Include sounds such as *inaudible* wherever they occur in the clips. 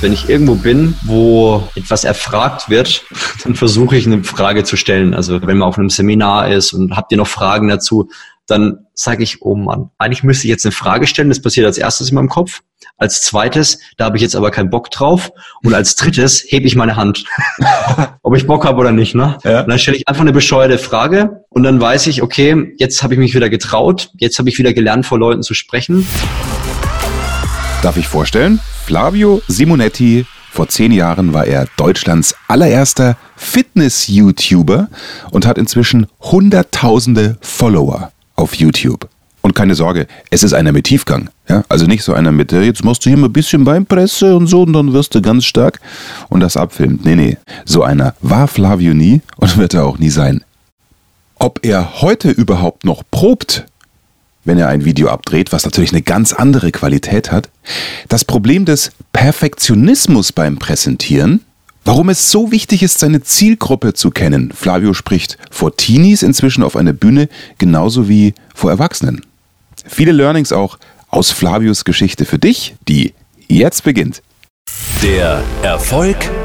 Wenn ich irgendwo bin, wo etwas erfragt wird, *laughs* dann versuche ich eine Frage zu stellen. Also wenn man auf einem Seminar ist und habt ihr noch Fragen dazu, dann sage ich, oh Mann, eigentlich müsste ich jetzt eine Frage stellen. Das passiert als erstes in meinem Kopf. Als zweites, da habe ich jetzt aber keinen Bock drauf. Und als drittes hebe ich meine Hand, *laughs* ob ich Bock habe oder nicht. Ne? Ja. Und dann stelle ich einfach eine bescheuerte Frage und dann weiß ich, okay, jetzt habe ich mich wieder getraut, jetzt habe ich wieder gelernt, vor Leuten zu sprechen. Darf ich vorstellen? Flavio Simonetti. Vor zehn Jahren war er Deutschlands allererster Fitness-YouTuber und hat inzwischen Hunderttausende Follower auf YouTube. Und keine Sorge, es ist einer mit Tiefgang. Ja? Also nicht so einer mit, jetzt machst du hier mal ein bisschen Beinpresse und so und dann wirst du ganz stark und das abfilmt. Nee, nee. So einer war Flavio nie und *laughs* wird er auch nie sein. Ob er heute überhaupt noch probt, wenn er ein Video abdreht, was natürlich eine ganz andere Qualität hat. Das Problem des Perfektionismus beim Präsentieren, warum es so wichtig ist, seine Zielgruppe zu kennen. Flavio spricht vor Teenies inzwischen auf einer Bühne genauso wie vor Erwachsenen. Viele Learnings auch aus Flavios Geschichte für dich, die jetzt beginnt. Der Erfolg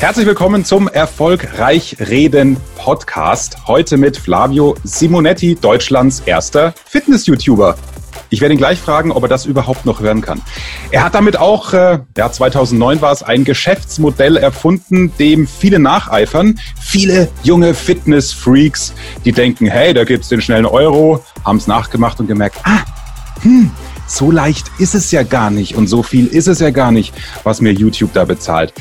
Herzlich willkommen zum Erfolgreich Reden Podcast. Heute mit Flavio Simonetti, Deutschlands erster Fitness-YouTuber. Ich werde ihn gleich fragen, ob er das überhaupt noch hören kann. Er hat damit auch, äh, ja, 2009 war es, ein Geschäftsmodell erfunden, dem viele nacheifern. Viele junge Fitness-Freaks, die denken, hey, da gibt's den schnellen Euro, haben es nachgemacht und gemerkt, ah, hm, so leicht ist es ja gar nicht und so viel ist es ja gar nicht, was mir YouTube da bezahlt.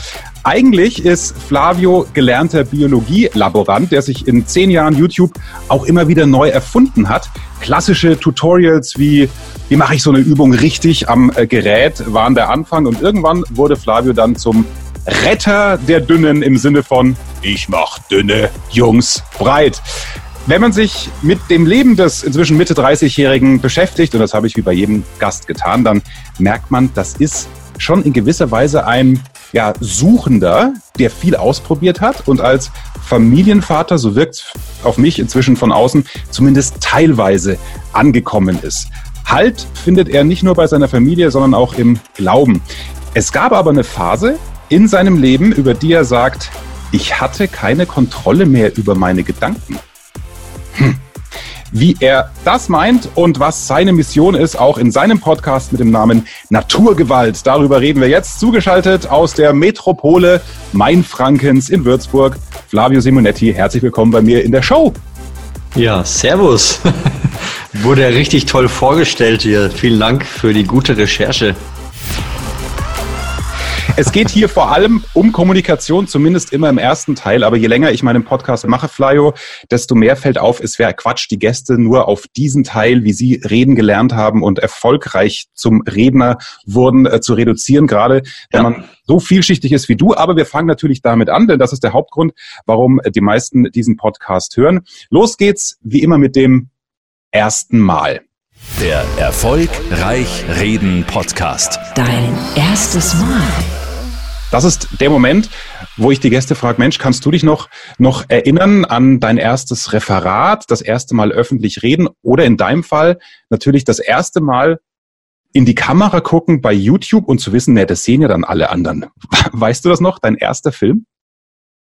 Eigentlich ist Flavio gelernter Biologielaborant, der sich in zehn Jahren YouTube auch immer wieder neu erfunden hat. Klassische Tutorials wie, wie mache ich so eine Übung richtig am äh, Gerät waren der Anfang und irgendwann wurde Flavio dann zum Retter der Dünnen im Sinne von ich mach dünne Jungs breit. Wenn man sich mit dem Leben des inzwischen Mitte 30-Jährigen beschäftigt, und das habe ich wie bei jedem Gast getan, dann merkt man, das ist schon in gewisser Weise ein ja, Suchender, der viel ausprobiert hat und als Familienvater, so wirkt auf mich inzwischen von außen, zumindest teilweise angekommen ist. Halt findet er nicht nur bei seiner Familie, sondern auch im Glauben. Es gab aber eine Phase in seinem Leben, über die er sagt, ich hatte keine Kontrolle mehr über meine Gedanken. Hm wie er das meint und was seine Mission ist, auch in seinem Podcast mit dem Namen Naturgewalt. Darüber reden wir jetzt zugeschaltet aus der Metropole Mainfrankens in Würzburg. Flavio Simonetti, herzlich willkommen bei mir in der Show. Ja, Servus. *laughs* Wurde ja richtig toll vorgestellt hier. Vielen Dank für die gute Recherche. Es geht hier vor allem um Kommunikation, zumindest immer im ersten Teil. Aber je länger ich meinen Podcast mache, Flyo, desto mehr fällt auf, es wäre Quatsch, die Gäste nur auf diesen Teil, wie sie reden gelernt haben und erfolgreich zum Redner wurden, äh, zu reduzieren. Gerade wenn man so vielschichtig ist wie du. Aber wir fangen natürlich damit an, denn das ist der Hauptgrund, warum die meisten diesen Podcast hören. Los geht's, wie immer, mit dem ersten Mal. Der Erfolgreich Reden Podcast. Dein erstes Mal. Das ist der Moment, wo ich die Gäste frage, Mensch, kannst du dich noch, noch erinnern an dein erstes Referat, das erste Mal öffentlich reden oder in deinem Fall natürlich das erste Mal in die Kamera gucken bei YouTube und zu wissen, ne, das sehen ja dann alle anderen. *laughs* Weißt du das noch, dein erster Film?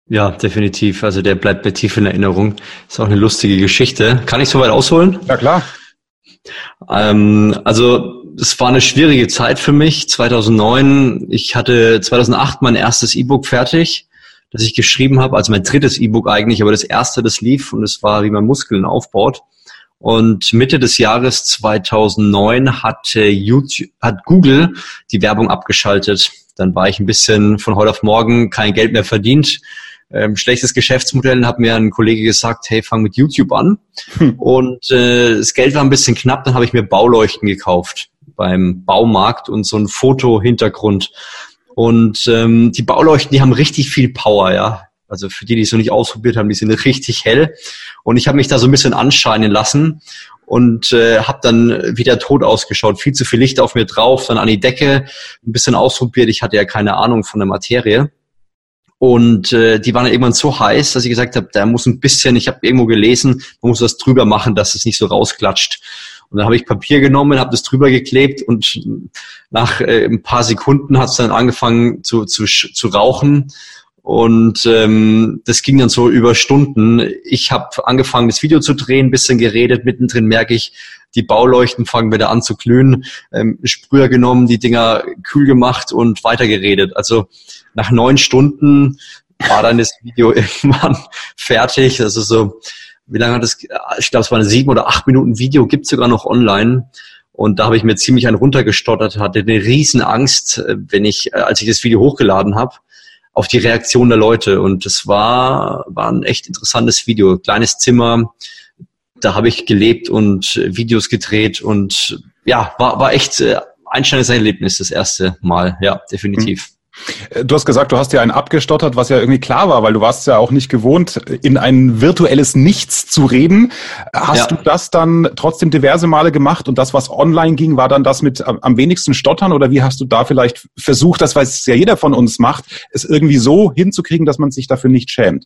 Ja, definitiv. Also der bleibt mir tief in Erinnerung. Ist auch eine lustige Geschichte. Kann ich so weit ausholen? Ja, klar. Ähm, also es war eine schwierige Zeit für mich. 2009, ich hatte 2008 mein erstes E-Book fertig, das ich geschrieben habe, also mein drittes E-Book eigentlich, aber das erste, das lief und es war, wie man Muskeln aufbaut. Und Mitte des Jahres 2009 hat, YouTube, hat Google die Werbung abgeschaltet dann war ich ein bisschen von heute auf morgen kein Geld mehr verdient. Ähm, schlechtes Geschäftsmodell, hat mir ein Kollege gesagt, hey, fang mit YouTube an. Hm. Und äh, das Geld war ein bisschen knapp, dann habe ich mir Bauleuchten gekauft beim Baumarkt und so ein Foto-Hintergrund. Und ähm, die Bauleuchten, die haben richtig viel Power, ja. Also für die, die es noch nicht ausprobiert haben, die sind richtig hell. Und ich habe mich da so ein bisschen anscheinen lassen und äh, habe dann wieder tot ausgeschaut. Viel zu viel Licht auf mir drauf, dann an die Decke, ein bisschen ausprobiert. Ich hatte ja keine Ahnung von der Materie. Und äh, die waren irgendwann so heiß, dass ich gesagt habe, da muss ein bisschen, ich habe irgendwo gelesen, man muss was drüber machen, dass es nicht so rausklatscht. Und dann habe ich Papier genommen, habe das drüber geklebt und nach äh, ein paar Sekunden hat es dann angefangen zu, zu, zu rauchen. Und ähm, das ging dann so über Stunden. Ich habe angefangen, das Video zu drehen, bisschen geredet. Mittendrin merke ich, die Bauleuchten fangen wieder an zu glühen. Ähm, Sprüher genommen, die Dinger kühl gemacht und weitergeredet. Also nach neun Stunden war dann das Video *laughs* irgendwann fertig. Also so, wie lange hat es, ich glaube, es war ein sieben oder acht Minuten Video, gibt sogar noch online. Und da habe ich mir ziemlich einen runtergestottert, hatte eine riesen Angst, äh, wenn ich, äh, als ich das Video hochgeladen habe, auf die Reaktion der Leute. Und es war, war ein echt interessantes Video. Kleines Zimmer, da habe ich gelebt und Videos gedreht und ja, war, war echt äh, ein schönes Erlebnis das erste Mal. Ja, definitiv. Mhm. Äh, du hast gesagt, du hast ja einen abgestottert, was ja irgendwie klar war, weil du warst ja auch nicht gewohnt, in ein virtuelles Nichts zu reden. Hast ja. du das dann trotzdem diverse Male gemacht und das, was online ging, war dann das mit am wenigsten Stottern oder wie hast du da vielleicht versucht, das weiß ja jeder von uns macht, es irgendwie so hinzukriegen, dass man sich dafür nicht schämt?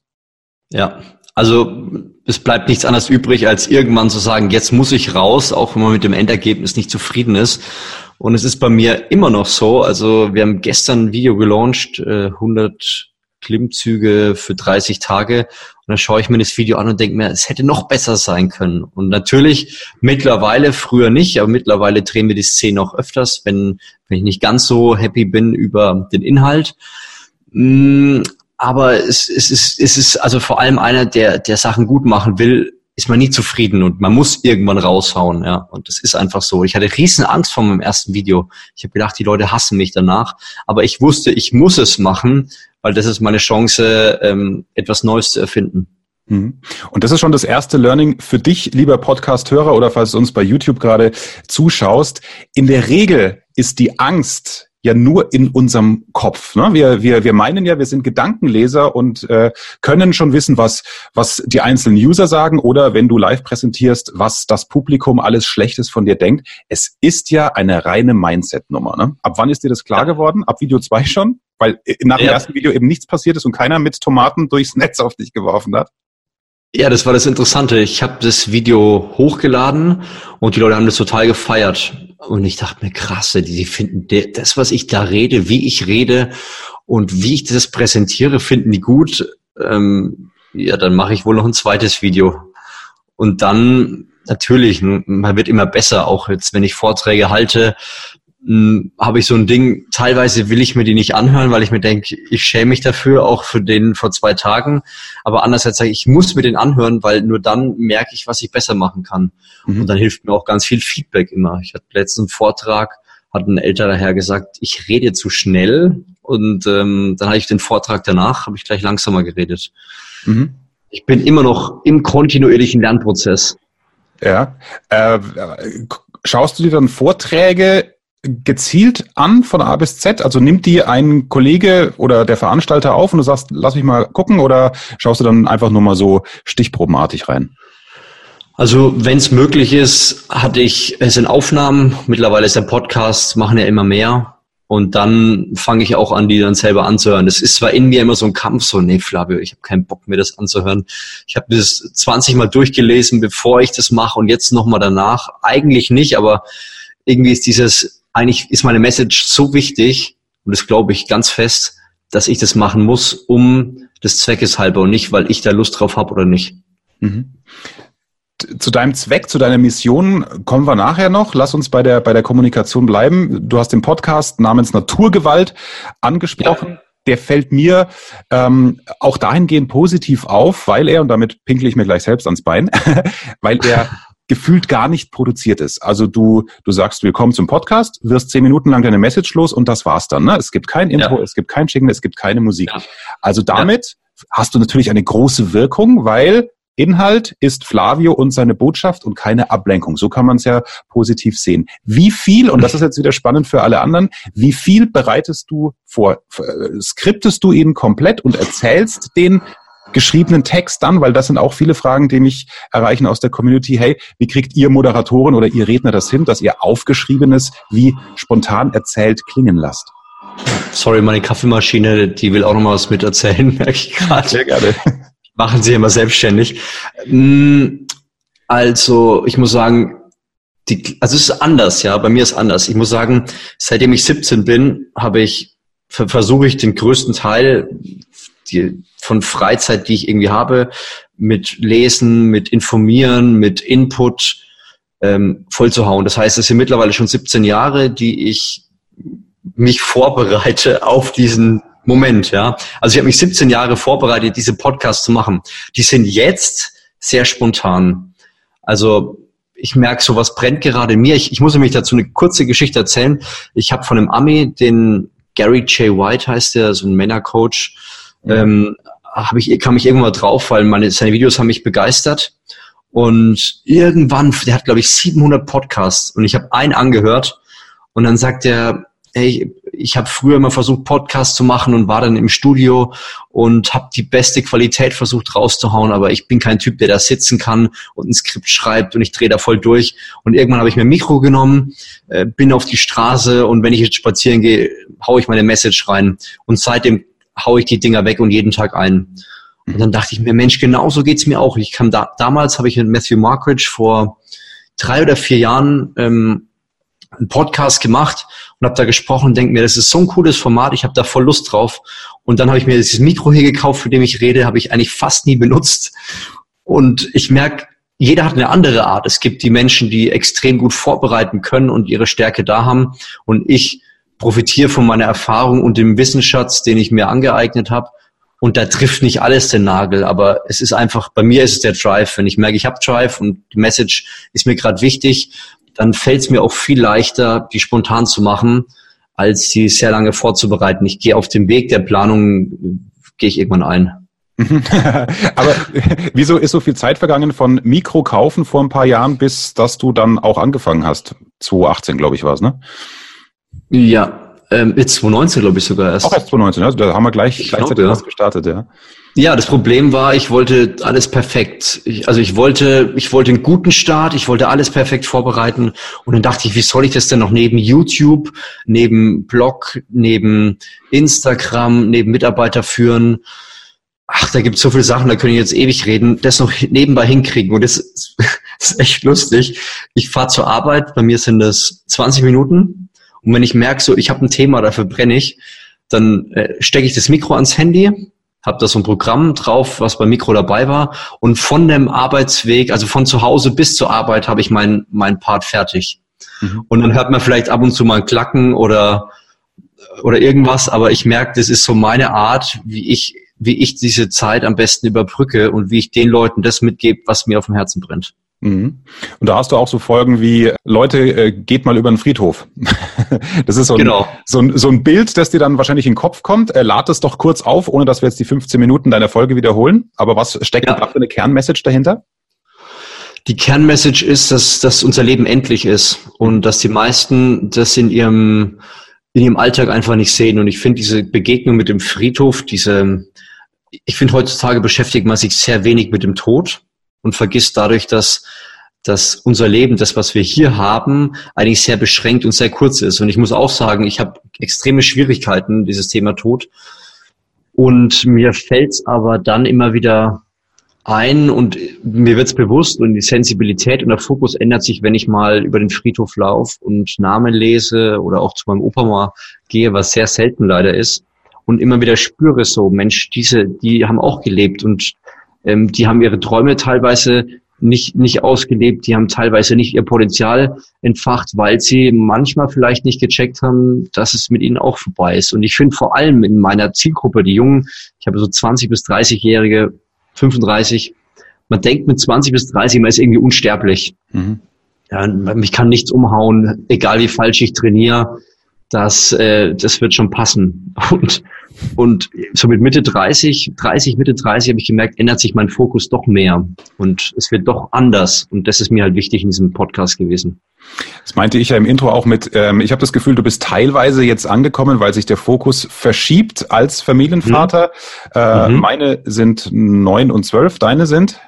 Ja, also es bleibt nichts anderes übrig, als irgendwann zu sagen, jetzt muss ich raus, auch wenn man mit dem Endergebnis nicht zufrieden ist. Und es ist bei mir immer noch so. Also wir haben gestern ein Video gelauncht, 100 äh, Klimmzüge für 30 Tage. Und dann schaue ich mir das Video an und denke mir, es hätte noch besser sein können. Und natürlich mittlerweile, früher nicht, aber mittlerweile drehen wir die Szene auch öfters, wenn, wenn ich nicht ganz so happy bin über den Inhalt. Mm, aber es, es, ist, es ist also vor allem einer, der, der Sachen gut machen will, ist man nie zufrieden und man muss irgendwann raushauen, ja. Und das ist einfach so. Ich hatte riesen Angst vor meinem ersten Video. Ich habe gedacht, die Leute hassen mich danach. Aber ich wusste, ich muss es machen, weil das ist meine Chance, ähm, etwas Neues zu erfinden. Mhm. Und das ist schon das erste Learning für dich, lieber Podcast-Hörer oder falls du uns bei YouTube gerade zuschaust. In der Regel ist die Angst ja nur in unserem Kopf. Ne? Wir, wir, wir meinen ja, wir sind Gedankenleser und äh, können schon wissen, was, was die einzelnen User sagen oder wenn du live präsentierst, was das Publikum alles Schlechtes von dir denkt. Es ist ja eine reine Mindset-Nummer. Ne? Ab wann ist dir das klar ja. geworden? Ab Video 2 schon? Weil äh, nach dem ersten Video eben nichts passiert ist und keiner mit Tomaten durchs Netz auf dich geworfen hat. Ja, das war das Interessante. Ich habe das Video hochgeladen und die Leute haben das total gefeiert. Und ich dachte mir, krasse, die finden das, was ich da rede, wie ich rede und wie ich das präsentiere, finden die gut. Ähm, ja, dann mache ich wohl noch ein zweites Video. Und dann natürlich, man wird immer besser, auch jetzt, wenn ich Vorträge halte, habe ich so ein Ding, teilweise will ich mir die nicht anhören, weil ich mir denke, ich schäme mich dafür, auch für den vor zwei Tagen. Aber andererseits sage ich, ich muss mir den anhören, weil nur dann merke ich, was ich besser machen kann. Mhm. Und dann hilft mir auch ganz viel Feedback immer. Ich hatte letzten einen Vortrag, hat ein älterer Herr gesagt, ich rede zu schnell. Und ähm, dann habe ich den Vortrag danach, habe ich gleich langsamer geredet. Mhm. Ich bin immer noch im kontinuierlichen Lernprozess. Ja. Äh, schaust du dir dann Vorträge gezielt an von A bis Z? Also nimmt die ein Kollege oder der Veranstalter auf und du sagst, lass mich mal gucken oder schaust du dann einfach nur mal so stichprobenartig rein? Also wenn es möglich ist, hatte ich es in Aufnahmen. Mittlerweile ist der Podcast, machen ja immer mehr. Und dann fange ich auch an, die dann selber anzuhören. Das ist zwar in mir immer so ein Kampf, so, nee, Flavio, ich habe keinen Bock, mir das anzuhören. Ich habe das 20 Mal durchgelesen, bevor ich das mache und jetzt nochmal danach. Eigentlich nicht, aber irgendwie ist dieses eigentlich ist meine Message so wichtig, und das glaube ich ganz fest, dass ich das machen muss, um des Zweckes halber und nicht, weil ich da Lust drauf habe oder nicht. Mhm. Zu deinem Zweck, zu deiner Mission kommen wir nachher noch. Lass uns bei der, bei der Kommunikation bleiben. Du hast den Podcast namens Naturgewalt angesprochen. Ja. Der fällt mir ähm, auch dahingehend positiv auf, weil er, und damit pinkle ich mir gleich selbst ans Bein, *laughs* weil er gefühlt gar nicht produziert ist. Also du, du sagst, willkommen zum Podcast, wirst zehn Minuten lang deine Message los und das war's dann. Ne? Es gibt kein Intro, ja. es gibt kein Jingle, es gibt keine Musik. Ja. Also damit ja. hast du natürlich eine große Wirkung, weil Inhalt ist Flavio und seine Botschaft und keine Ablenkung. So kann man es ja positiv sehen. Wie viel, und das ist jetzt wieder spannend für alle anderen, wie viel bereitest du vor? Äh, skriptest du ihn komplett und erzählst den geschriebenen Text dann, weil das sind auch viele Fragen, die mich erreichen aus der Community. Hey, wie kriegt ihr Moderatoren oder ihr Redner das hin, dass ihr aufgeschriebenes wie spontan erzählt klingen lasst? Sorry, meine Kaffeemaschine, die will auch noch mal was mit erzählen, *laughs* merke ich gerade. Sehr gerne. Machen Sie immer selbstständig. Mm, also, ich muss sagen, die, also es ist anders, ja, bei mir ist anders. Ich muss sagen, seitdem ich 17 bin, habe ich, versuche ich den größten Teil die, von Freizeit, die ich irgendwie habe, mit Lesen, mit Informieren, mit Input ähm, voll zu hauen. Das heißt, es sind mittlerweile schon 17 Jahre, die ich mich vorbereite *laughs* auf diesen Moment, ja. Also ich habe mich 17 Jahre vorbereitet, diese Podcasts zu machen. Die sind jetzt sehr spontan. Also ich merke, sowas brennt gerade in mir. Ich, ich muss nämlich dazu eine kurze Geschichte erzählen. Ich habe von einem Ami, den Gary J. White heißt der, so ein Männercoach, ähm, hab ich, kam ich irgendwann mal drauf, weil meine, seine Videos haben mich begeistert. Und irgendwann, der hat, glaube ich, 700 Podcasts und ich habe einen angehört und dann sagt er, hey, ich habe früher immer versucht, Podcasts zu machen und war dann im Studio und habe die beste Qualität versucht rauszuhauen, aber ich bin kein Typ, der da sitzen kann und ein Skript schreibt und ich drehe da voll durch. Und irgendwann habe ich mir ein Mikro genommen, äh, bin auf die Straße und wenn ich jetzt spazieren gehe, hau ich meine Message rein. Und seitdem hau ich die Dinger weg und jeden Tag ein. Und dann dachte ich mir, Mensch, genau so geht's mir auch. Ich kam da, damals habe ich mit Matthew Markridge vor drei oder vier Jahren ähm, einen Podcast gemacht und habe da gesprochen und denke mir, das ist so ein cooles Format, ich habe da voll Lust drauf. Und dann habe ich mir dieses Mikro hier gekauft, für dem ich rede, habe ich eigentlich fast nie benutzt. Und ich merke, jeder hat eine andere Art. Es gibt die Menschen, die extrem gut vorbereiten können und ihre Stärke da haben. Und ich profitiere von meiner Erfahrung und dem Wissensschatz, den ich mir angeeignet habe. Und da trifft nicht alles den Nagel, aber es ist einfach, bei mir ist es der Drive. Wenn ich merke, ich habe Drive und die Message ist mir gerade wichtig, dann fällt es mir auch viel leichter, die spontan zu machen, als sie sehr lange vorzubereiten. Ich gehe auf dem Weg der Planung, gehe ich irgendwann ein. *laughs* Aber wieso ist so viel Zeit vergangen von Mikro kaufen vor ein paar Jahren, bis dass du dann auch angefangen hast? 2018, glaube ich, war es, ne? Ja, ähm, jetzt 2019, glaube ich sogar erst. Auch erst 2019, also da haben wir gleich ich gleichzeitig glaub, ja. gestartet, ja. Ja, das Problem war, ich wollte alles perfekt. Ich, also ich wollte, ich wollte einen guten Start, ich wollte alles perfekt vorbereiten und dann dachte ich, wie soll ich das denn noch neben YouTube, neben Blog, neben Instagram, neben Mitarbeiter führen? Ach, da gibt es so viele Sachen, da können ich jetzt ewig reden, das noch nebenbei hinkriegen. Und das ist, *laughs* das ist echt lustig. Ich fahre zur Arbeit, bei mir sind das 20 Minuten und wenn ich merke, so ich habe ein Thema, dafür brenne ich, dann äh, stecke ich das Mikro ans Handy, habe da so ein Programm drauf, was beim Mikro dabei war und von dem Arbeitsweg, also von zu Hause bis zur Arbeit, habe ich mein mein Part fertig. Mhm. Und dann hört man vielleicht ab und zu mal ein Klacken oder oder irgendwas, aber ich merke, das ist so meine Art, wie ich wie ich diese Zeit am besten überbrücke und wie ich den Leuten das mitgebe, was mir auf dem Herzen brennt. Mhm. Und da hast du auch so Folgen wie, Leute, äh, geht mal über den Friedhof. *laughs* das ist so ein, genau. so, ein, so ein Bild, das dir dann wahrscheinlich in den Kopf kommt. Äh, lad es doch kurz auf, ohne dass wir jetzt die 15 Minuten deiner Folge wiederholen. Aber was steckt ja. da für eine Kernmessage dahinter? Die Kernmessage ist, dass, dass unser Leben endlich ist und dass die meisten das in ihrem, in ihrem Alltag einfach nicht sehen. Und ich finde diese Begegnung mit dem Friedhof, diese, ich finde heutzutage beschäftigt man sich sehr wenig mit dem Tod und vergisst dadurch, dass dass unser Leben, das, was wir hier haben, eigentlich sehr beschränkt und sehr kurz ist. Und ich muss auch sagen, ich habe extreme Schwierigkeiten, dieses Thema Tod. Und mir fällt es aber dann immer wieder ein und mir wird es bewusst und die Sensibilität und der Fokus ändert sich, wenn ich mal über den Friedhof laufe und Namen lese oder auch zu meinem Opa mal gehe, was sehr selten leider ist. Und immer wieder spüre so, Mensch, diese, die haben auch gelebt und ähm, die haben ihre Träume teilweise nicht, nicht ausgelebt, die haben teilweise nicht ihr Potenzial entfacht, weil sie manchmal vielleicht nicht gecheckt haben, dass es mit ihnen auch vorbei ist. Und ich finde vor allem in meiner Zielgruppe, die Jungen, ich habe so 20 bis 30-Jährige, 35, man denkt mit 20 bis 30, man ist irgendwie unsterblich. Mhm. Ja, mich kann nichts umhauen, egal wie falsch ich trainiere. Das, äh, das wird schon passen. *laughs* Und, und so mit Mitte 30, 30, Mitte 30 habe ich gemerkt, ändert sich mein Fokus doch mehr. Und es wird doch anders. Und das ist mir halt wichtig in diesem Podcast gewesen. Das meinte ich ja im Intro auch mit, ähm, ich habe das Gefühl, du bist teilweise jetzt angekommen, weil sich der Fokus verschiebt als Familienvater. Mhm. Äh, mhm. Meine sind neun und zwölf, deine sind?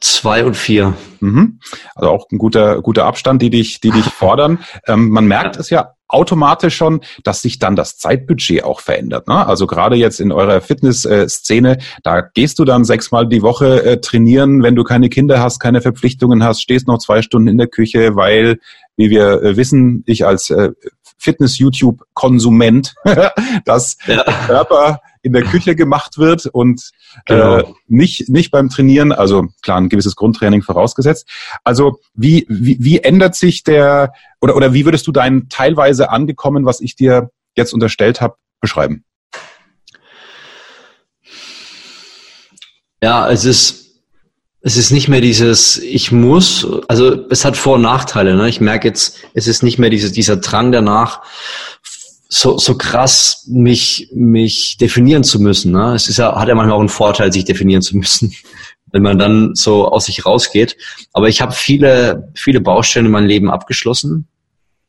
Zwei und vier. Mhm. Also auch ein guter, guter Abstand, die dich, die dich *laughs* fordern. Ähm, man merkt ja. es ja automatisch schon, dass sich dann das Zeitbudget auch verändert. Ne? Also gerade jetzt in eurer Fitnessszene, da gehst du dann sechsmal die Woche äh, trainieren, wenn du keine Kinder hast, keine Verpflichtungen hast, stehst noch zwei Stunden in der Küche, weil, wie wir äh, wissen, ich als äh, Fitness-YouTube-Konsument, *laughs* dass ja. der Körper in der Küche gemacht wird und genau. äh, nicht, nicht beim Trainieren, also klar, ein gewisses Grundtraining vorausgesetzt. Also wie, wie, wie ändert sich der, oder, oder wie würdest du dein teilweise angekommen, was ich dir jetzt unterstellt habe, beschreiben? Ja, es ist, es ist nicht mehr dieses, ich muss, also es hat Vor- und Nachteile. Ne? Ich merke jetzt, es ist nicht mehr diese, dieser Drang danach, so, so krass mich, mich definieren zu müssen. Ne? Es ist ja, hat ja manchmal auch einen Vorteil, sich definieren zu müssen, *laughs* wenn man dann so aus sich rausgeht. Aber ich habe viele, viele Baustellen in meinem Leben abgeschlossen,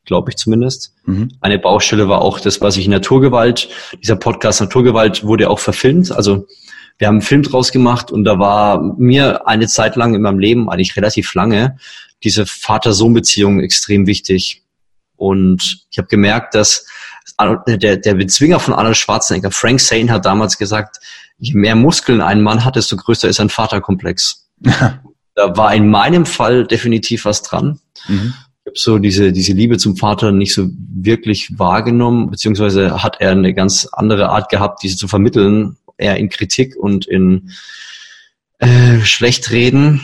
glaube ich zumindest. Mhm. Eine Baustelle war auch das, was ich in Naturgewalt, dieser Podcast Naturgewalt wurde auch verfilmt. Also wir haben einen Film draus gemacht und da war mir eine Zeit lang in meinem Leben, eigentlich relativ lange, diese Vater-Sohn-Beziehung extrem wichtig. Und ich habe gemerkt, dass der, der Bezwinger von Arnold Schwarzenegger, Frank Zane, hat damals gesagt, je mehr Muskeln ein Mann hat, desto größer ist ein Vaterkomplex. *laughs* da war in meinem Fall definitiv was dran. Mhm. Ich habe so diese, diese Liebe zum Vater nicht so wirklich wahrgenommen, beziehungsweise hat er eine ganz andere Art gehabt, diese zu vermitteln, eher in Kritik und in äh, Schlechtreden.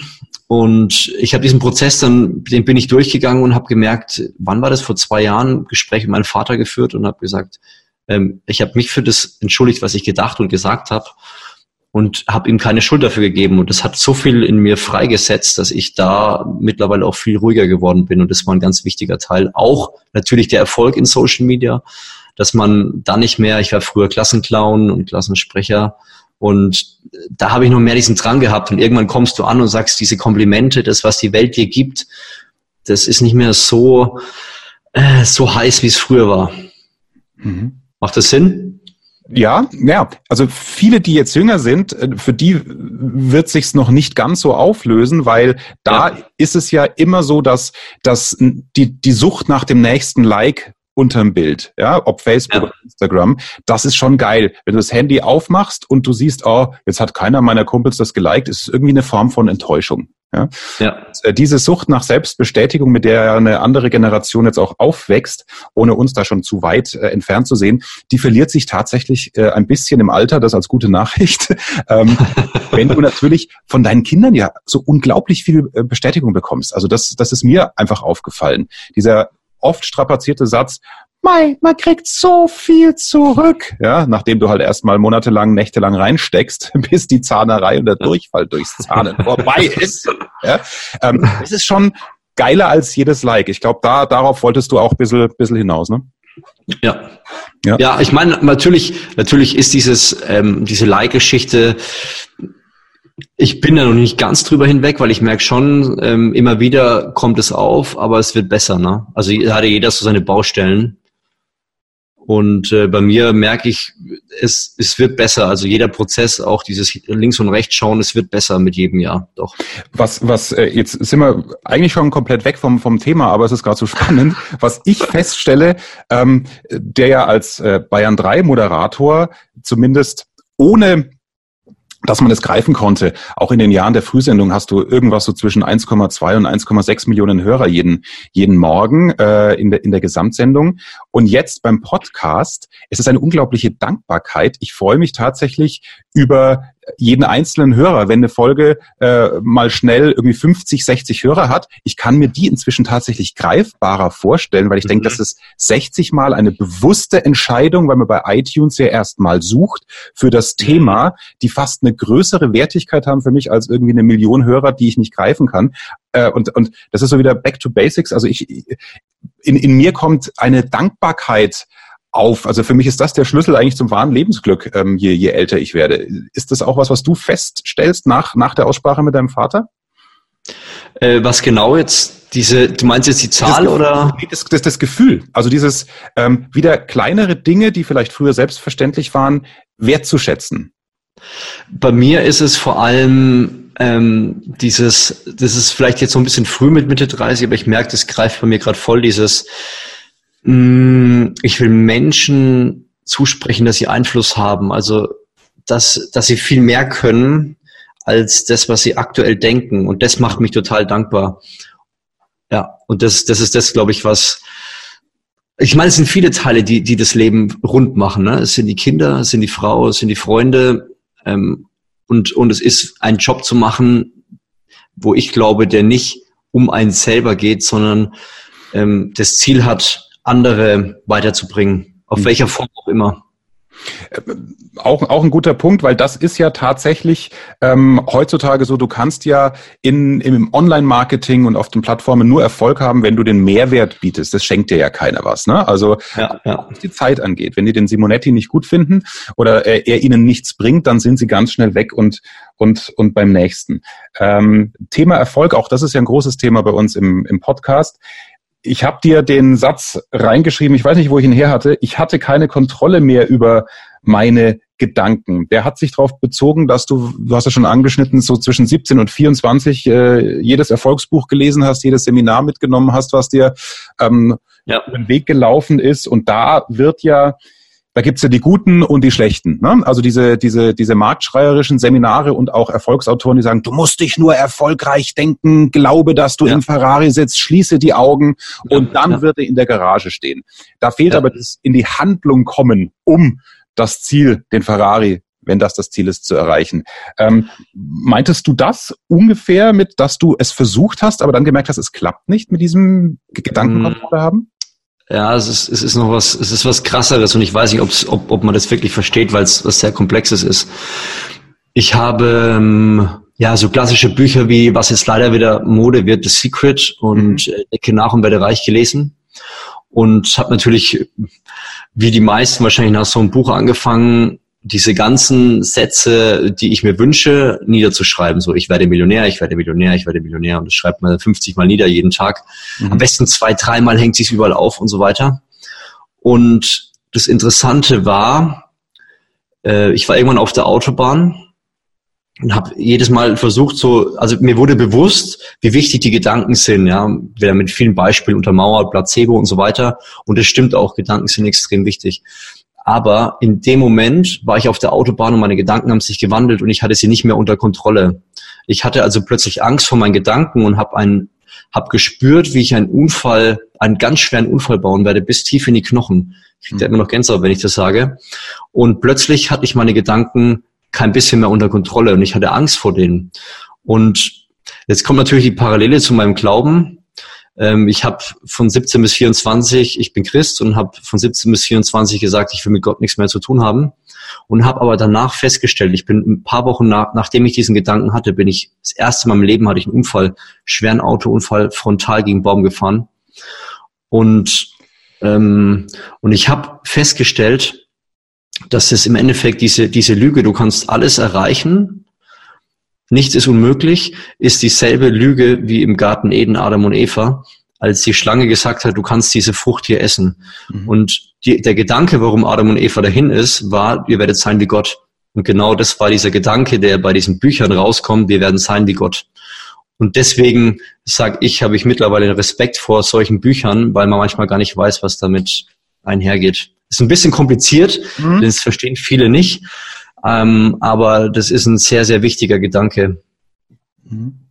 Und ich habe diesen Prozess dann, den bin ich durchgegangen und habe gemerkt, wann war das vor zwei Jahren, Gespräch mit meinem Vater geführt und habe gesagt, ähm, ich habe mich für das entschuldigt, was ich gedacht und gesagt habe und habe ihm keine Schuld dafür gegeben. Und das hat so viel in mir freigesetzt, dass ich da mittlerweile auch viel ruhiger geworden bin. Und das war ein ganz wichtiger Teil. Auch natürlich der Erfolg in Social Media, dass man da nicht mehr, ich war früher Klassenclown und Klassensprecher und da habe ich noch mehr diesen Drang gehabt und irgendwann kommst du an und sagst, diese Komplimente, das, was die Welt dir gibt, das ist nicht mehr so, äh, so heiß, wie es früher war. Mhm. Macht das Sinn? Ja, ja. Also viele, die jetzt jünger sind, äh, für die wird sich's noch nicht ganz so auflösen, weil da ja. ist es ja immer so, dass, dass die, die Sucht nach dem nächsten Like unterm Bild, ja, ob Facebook ja. oder Instagram, das ist schon geil. Wenn du das Handy aufmachst und du siehst, oh, jetzt hat keiner meiner Kumpels das geliked, ist es irgendwie eine Form von Enttäuschung. Ja? ja. Äh, diese Sucht nach Selbstbestätigung, mit der eine andere Generation jetzt auch aufwächst, ohne uns da schon zu weit äh, entfernt zu sehen, die verliert sich tatsächlich äh, ein bisschen im Alter, das als gute Nachricht. *laughs* ähm, wenn du natürlich von deinen Kindern ja so unglaublich viel äh, Bestätigung bekommst. Also das, das ist mir einfach aufgefallen. Dieser oft strapazierte Satz, Mei, man kriegt so viel zurück. Ja, nachdem du halt erstmal monatelang, nächtelang reinsteckst, *laughs* bis die Zahnerei und der Durchfall durchs Zahnen *laughs* vorbei ist. Ja, ähm, das ist schon geiler als jedes Like. Ich glaube, da, darauf wolltest du auch ein bisschen, bisschen hinaus, ne? Ja. Ja, ja ich meine, natürlich, natürlich ist dieses, ähm, diese Like-Geschichte ich bin da noch nicht ganz drüber hinweg, weil ich merke schon, ähm, immer wieder kommt es auf, aber es wird besser. Ne? Also hat jeder so seine Baustellen. Und äh, bei mir merke ich, es, es wird besser. Also jeder Prozess, auch dieses links und rechts schauen, es wird besser mit jedem Jahr. Doch. Was, was, äh, jetzt sind wir eigentlich schon komplett weg vom, vom Thema, aber es ist gerade so spannend. Was ich feststelle, ähm, der ja als äh, Bayern 3 Moderator zumindest ohne dass man es greifen konnte. Auch in den Jahren der Frühsendung hast du irgendwas so zwischen 1,2 und 1,6 Millionen Hörer jeden, jeden Morgen äh, in, der, in der Gesamtsendung. Und jetzt beim Podcast, es ist eine unglaubliche Dankbarkeit. Ich freue mich tatsächlich über jeden einzelnen Hörer, wenn eine Folge äh, mal schnell irgendwie 50, 60 Hörer hat, ich kann mir die inzwischen tatsächlich greifbarer vorstellen, weil ich mhm. denke, das ist 60 Mal eine bewusste Entscheidung, weil man bei iTunes ja erstmal sucht für das mhm. Thema, die fast eine größere Wertigkeit haben für mich als irgendwie eine Million Hörer, die ich nicht greifen kann. Äh, und, und das ist so wieder back to basics. Also ich, in, in mir kommt eine Dankbarkeit auf. Also für mich ist das der Schlüssel eigentlich zum wahren Lebensglück, ähm, je, je älter ich werde. Ist das auch was, was du feststellst nach, nach der Aussprache mit deinem Vater? Äh, was genau jetzt? Diese, du meinst jetzt die Zahl das, oder? Das, das, das Gefühl. Also dieses ähm, wieder kleinere Dinge, die vielleicht früher selbstverständlich waren, wertzuschätzen. Bei mir ist es vor allem ähm, dieses, das ist vielleicht jetzt so ein bisschen früh mit Mitte 30, aber ich merke, das greift bei mir gerade voll dieses, ich will Menschen zusprechen, dass sie Einfluss haben, also dass, dass sie viel mehr können als das, was sie aktuell denken. Und das macht mich total dankbar. Ja, und das, das ist das, glaube ich, was, ich meine, es sind viele Teile, die, die das Leben rund machen. Ne? Es sind die Kinder, es sind die Frau, es sind die Freunde, ähm, und, und es ist ein Job zu machen, wo ich glaube, der nicht um einen selber geht, sondern ähm, das Ziel hat, andere weiterzubringen, auf mhm. welcher Form auch immer. Äh, auch, auch ein guter Punkt, weil das ist ja tatsächlich ähm, heutzutage so, du kannst ja in, im Online-Marketing und auf den Plattformen nur Erfolg haben, wenn du den Mehrwert bietest. Das schenkt dir ja keiner was. Ne? Also ja, ja. was die Zeit angeht. Wenn die den Simonetti nicht gut finden oder er, er ihnen nichts bringt, dann sind sie ganz schnell weg und, und, und beim nächsten. Ähm, Thema Erfolg, auch das ist ja ein großes Thema bei uns im, im Podcast ich habe dir den Satz reingeschrieben, ich weiß nicht, wo ich ihn her hatte, ich hatte keine Kontrolle mehr über meine Gedanken. Der hat sich darauf bezogen, dass du, du hast ja schon angeschnitten, so zwischen 17 und 24 äh, jedes Erfolgsbuch gelesen hast, jedes Seminar mitgenommen hast, was dir ähm, ja. den Weg gelaufen ist. Und da wird ja da gibt's ja die Guten und die Schlechten. Ne? Also diese, diese, diese marktschreierischen Seminare und auch Erfolgsautoren, die sagen, du musst dich nur erfolgreich denken, glaube, dass du ja. im Ferrari sitzt, schließe die Augen und dann ja. wird er in der Garage stehen. Da fehlt ja. aber das in die Handlung kommen, um das Ziel, den Ferrari, wenn das das Ziel ist, zu erreichen. Ähm, meintest du das ungefähr mit, dass du es versucht hast, aber dann gemerkt hast, es klappt nicht mit diesem Gedankenkontrolle haben? Ja, es ist, es ist noch was, es ist was krasseres und ich weiß nicht, ob, ob man das wirklich versteht, weil es was sehr Komplexes ist. Ich habe ähm, ja so klassische Bücher wie, was jetzt leider wieder Mode wird, The Secret und mhm. Ecke nach und werde reich gelesen und habe natürlich, wie die meisten wahrscheinlich nach so einem Buch angefangen, diese ganzen Sätze, die ich mir wünsche, niederzuschreiben. So, ich werde Millionär, ich werde Millionär, ich werde Millionär. Und das schreibt man 50 Mal nieder jeden Tag. Mhm. Am besten zwei, dreimal hängt sich überall auf und so weiter. Und das Interessante war, äh, ich war irgendwann auf der Autobahn und habe jedes Mal versucht, so, also mir wurde bewusst, wie wichtig die Gedanken sind, ja, wieder mit vielen Beispielen untermauert, Placebo und so weiter. Und es stimmt auch, Gedanken sind extrem wichtig. Aber in dem Moment war ich auf der Autobahn und meine Gedanken haben sich gewandelt und ich hatte sie nicht mehr unter Kontrolle. Ich hatte also plötzlich Angst vor meinen Gedanken und habe einen hab gespürt, wie ich einen Unfall, einen ganz schweren Unfall bauen werde, bis tief in die Knochen. Ich kriege da immer noch Gänsehaut, wenn ich das sage. Und plötzlich hatte ich meine Gedanken kein bisschen mehr unter Kontrolle und ich hatte Angst vor denen. Und jetzt kommt natürlich die Parallele zu meinem Glauben. Ähm, ich habe von 17 bis 24, ich bin Christ und habe von 17 bis 24 gesagt, ich will mit Gott nichts mehr zu tun haben. Und habe aber danach festgestellt, ich bin ein paar Wochen nach, nachdem ich diesen Gedanken hatte, bin ich das erste Mal im Leben hatte ich einen Unfall, schweren Autounfall, frontal gegen Baum gefahren. Und, ähm, und ich habe festgestellt, dass es im Endeffekt diese, diese Lüge, du kannst alles erreichen, nichts ist unmöglich, ist dieselbe Lüge wie im Garten Eden, Adam und Eva, als die Schlange gesagt hat, du kannst diese Frucht hier essen. Mhm. Und die, der Gedanke, warum Adam und Eva dahin ist, war, ihr werdet sein wie Gott. Und genau das war dieser Gedanke, der bei diesen Büchern rauskommt, wir werden sein wie Gott. Und deswegen sage ich, habe ich mittlerweile Respekt vor solchen Büchern, weil man manchmal gar nicht weiß, was damit einhergeht. Ist ein bisschen kompliziert, mhm. das verstehen viele nicht. Ähm, aber das ist ein sehr, sehr wichtiger Gedanke. Mhm.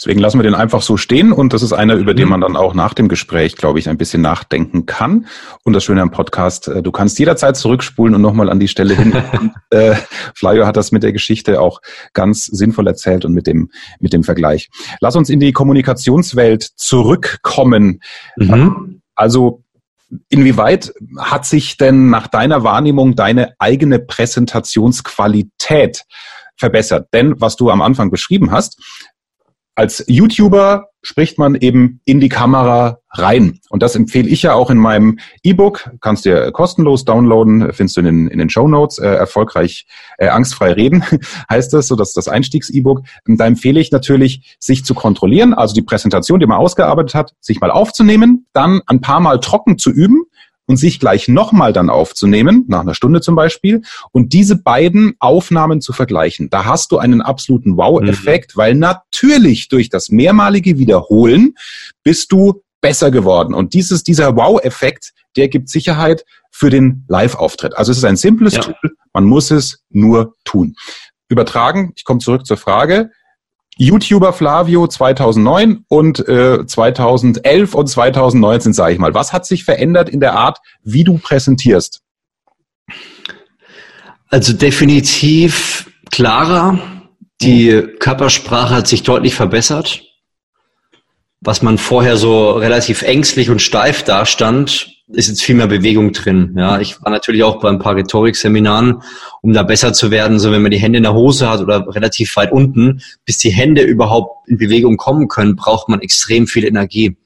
Deswegen lassen wir den einfach so stehen und das ist einer, über den mhm. man dann auch nach dem Gespräch, glaube ich, ein bisschen nachdenken kann. Und das Schöne am Podcast, äh, du kannst jederzeit zurückspulen und nochmal an die Stelle hin. *laughs* und, äh, Flavio hat das mit der Geschichte auch ganz sinnvoll erzählt und mit dem, mit dem Vergleich. Lass uns in die Kommunikationswelt zurückkommen. Mhm. Also Inwieweit hat sich denn nach deiner Wahrnehmung deine eigene Präsentationsqualität verbessert? Denn was du am Anfang beschrieben hast, als YouTuber spricht man eben in die Kamera rein. Und das empfehle ich ja auch in meinem E-Book. Kannst dir kostenlos downloaden, findest du in den, in den Show Notes. Äh, erfolgreich, äh, angstfrei reden *laughs* heißt das, so dass das Einstiegs-E-Book. Da empfehle ich natürlich, sich zu kontrollieren, also die Präsentation, die man ausgearbeitet hat, sich mal aufzunehmen, dann ein paar Mal trocken zu üben und sich gleich nochmal dann aufzunehmen, nach einer Stunde zum Beispiel, und diese beiden Aufnahmen zu vergleichen. Da hast du einen absoluten Wow-Effekt, mhm. weil natürlich durch das mehrmalige Wiederholen bist du besser geworden. Und dieses, dieser Wow-Effekt, der gibt Sicherheit für den Live-Auftritt. Also es ist ein simples ja. Tool, man muss es nur tun. Übertragen, ich komme zurück zur Frage, YouTuber Flavio 2009 und äh, 2011 und 2019, sage ich mal. Was hat sich verändert in der Art, wie du präsentierst? Also definitiv klarer. Die mhm. Körpersprache hat sich deutlich verbessert. Was man vorher so relativ ängstlich und steif dastand, ist jetzt viel mehr Bewegung drin. Ja, ich war natürlich auch bei ein paar Rhetorikseminaren, um da besser zu werden. So, wenn man die Hände in der Hose hat oder relativ weit unten, bis die Hände überhaupt in Bewegung kommen können, braucht man extrem viel Energie.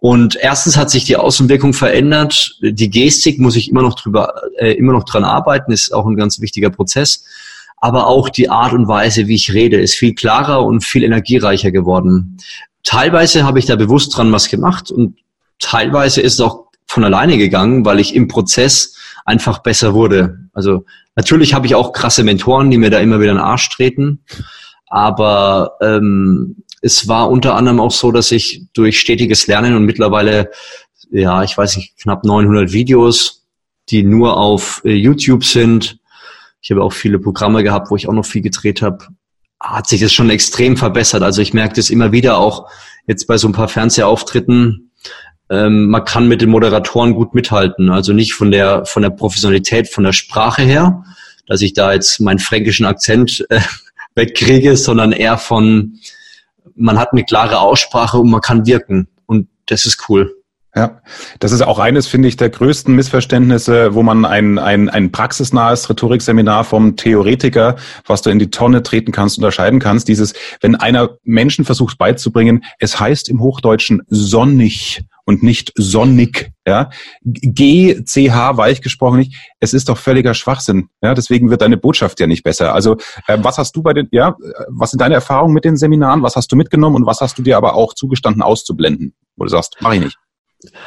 Und erstens hat sich die Außenwirkung verändert. Die Gestik muss ich immer noch drüber, äh, immer noch dran arbeiten, ist auch ein ganz wichtiger Prozess. Aber auch die Art und Weise, wie ich rede, ist viel klarer und viel energiereicher geworden. Teilweise habe ich da bewusst dran was gemacht und teilweise ist es auch von alleine gegangen, weil ich im Prozess einfach besser wurde. Also natürlich habe ich auch krasse Mentoren, die mir da immer wieder in den Arsch treten, aber ähm, es war unter anderem auch so, dass ich durch stetiges Lernen und mittlerweile, ja, ich weiß nicht, knapp 900 Videos, die nur auf äh, YouTube sind. Ich habe auch viele Programme gehabt, wo ich auch noch viel gedreht habe. Hat sich das schon extrem verbessert. Also ich merke das immer wieder auch jetzt bei so ein paar Fernsehauftritten, ähm, man kann mit den Moderatoren gut mithalten. Also nicht von der, von der Professionalität, von der Sprache her, dass ich da jetzt meinen fränkischen Akzent äh, *laughs* wegkriege, sondern eher von, man hat eine klare Aussprache und man kann wirken. Und das ist cool. Ja, das ist auch eines, finde ich, der größten Missverständnisse, wo man ein, ein, ein praxisnahes Rhetorikseminar vom Theoretiker, was du in die Tonne treten kannst, unterscheiden kannst. Dieses, wenn einer Menschen versucht beizubringen, es heißt im Hochdeutschen sonnig und nicht sonnig. Ja? G, CH, weich gesprochen nicht. Es ist doch völliger Schwachsinn. Ja? Deswegen wird deine Botschaft ja nicht besser. Also äh, was hast du bei den, ja, was sind deine Erfahrungen mit den Seminaren? Was hast du mitgenommen und was hast du dir aber auch zugestanden auszublenden? Wo du sagst, mach ich nicht.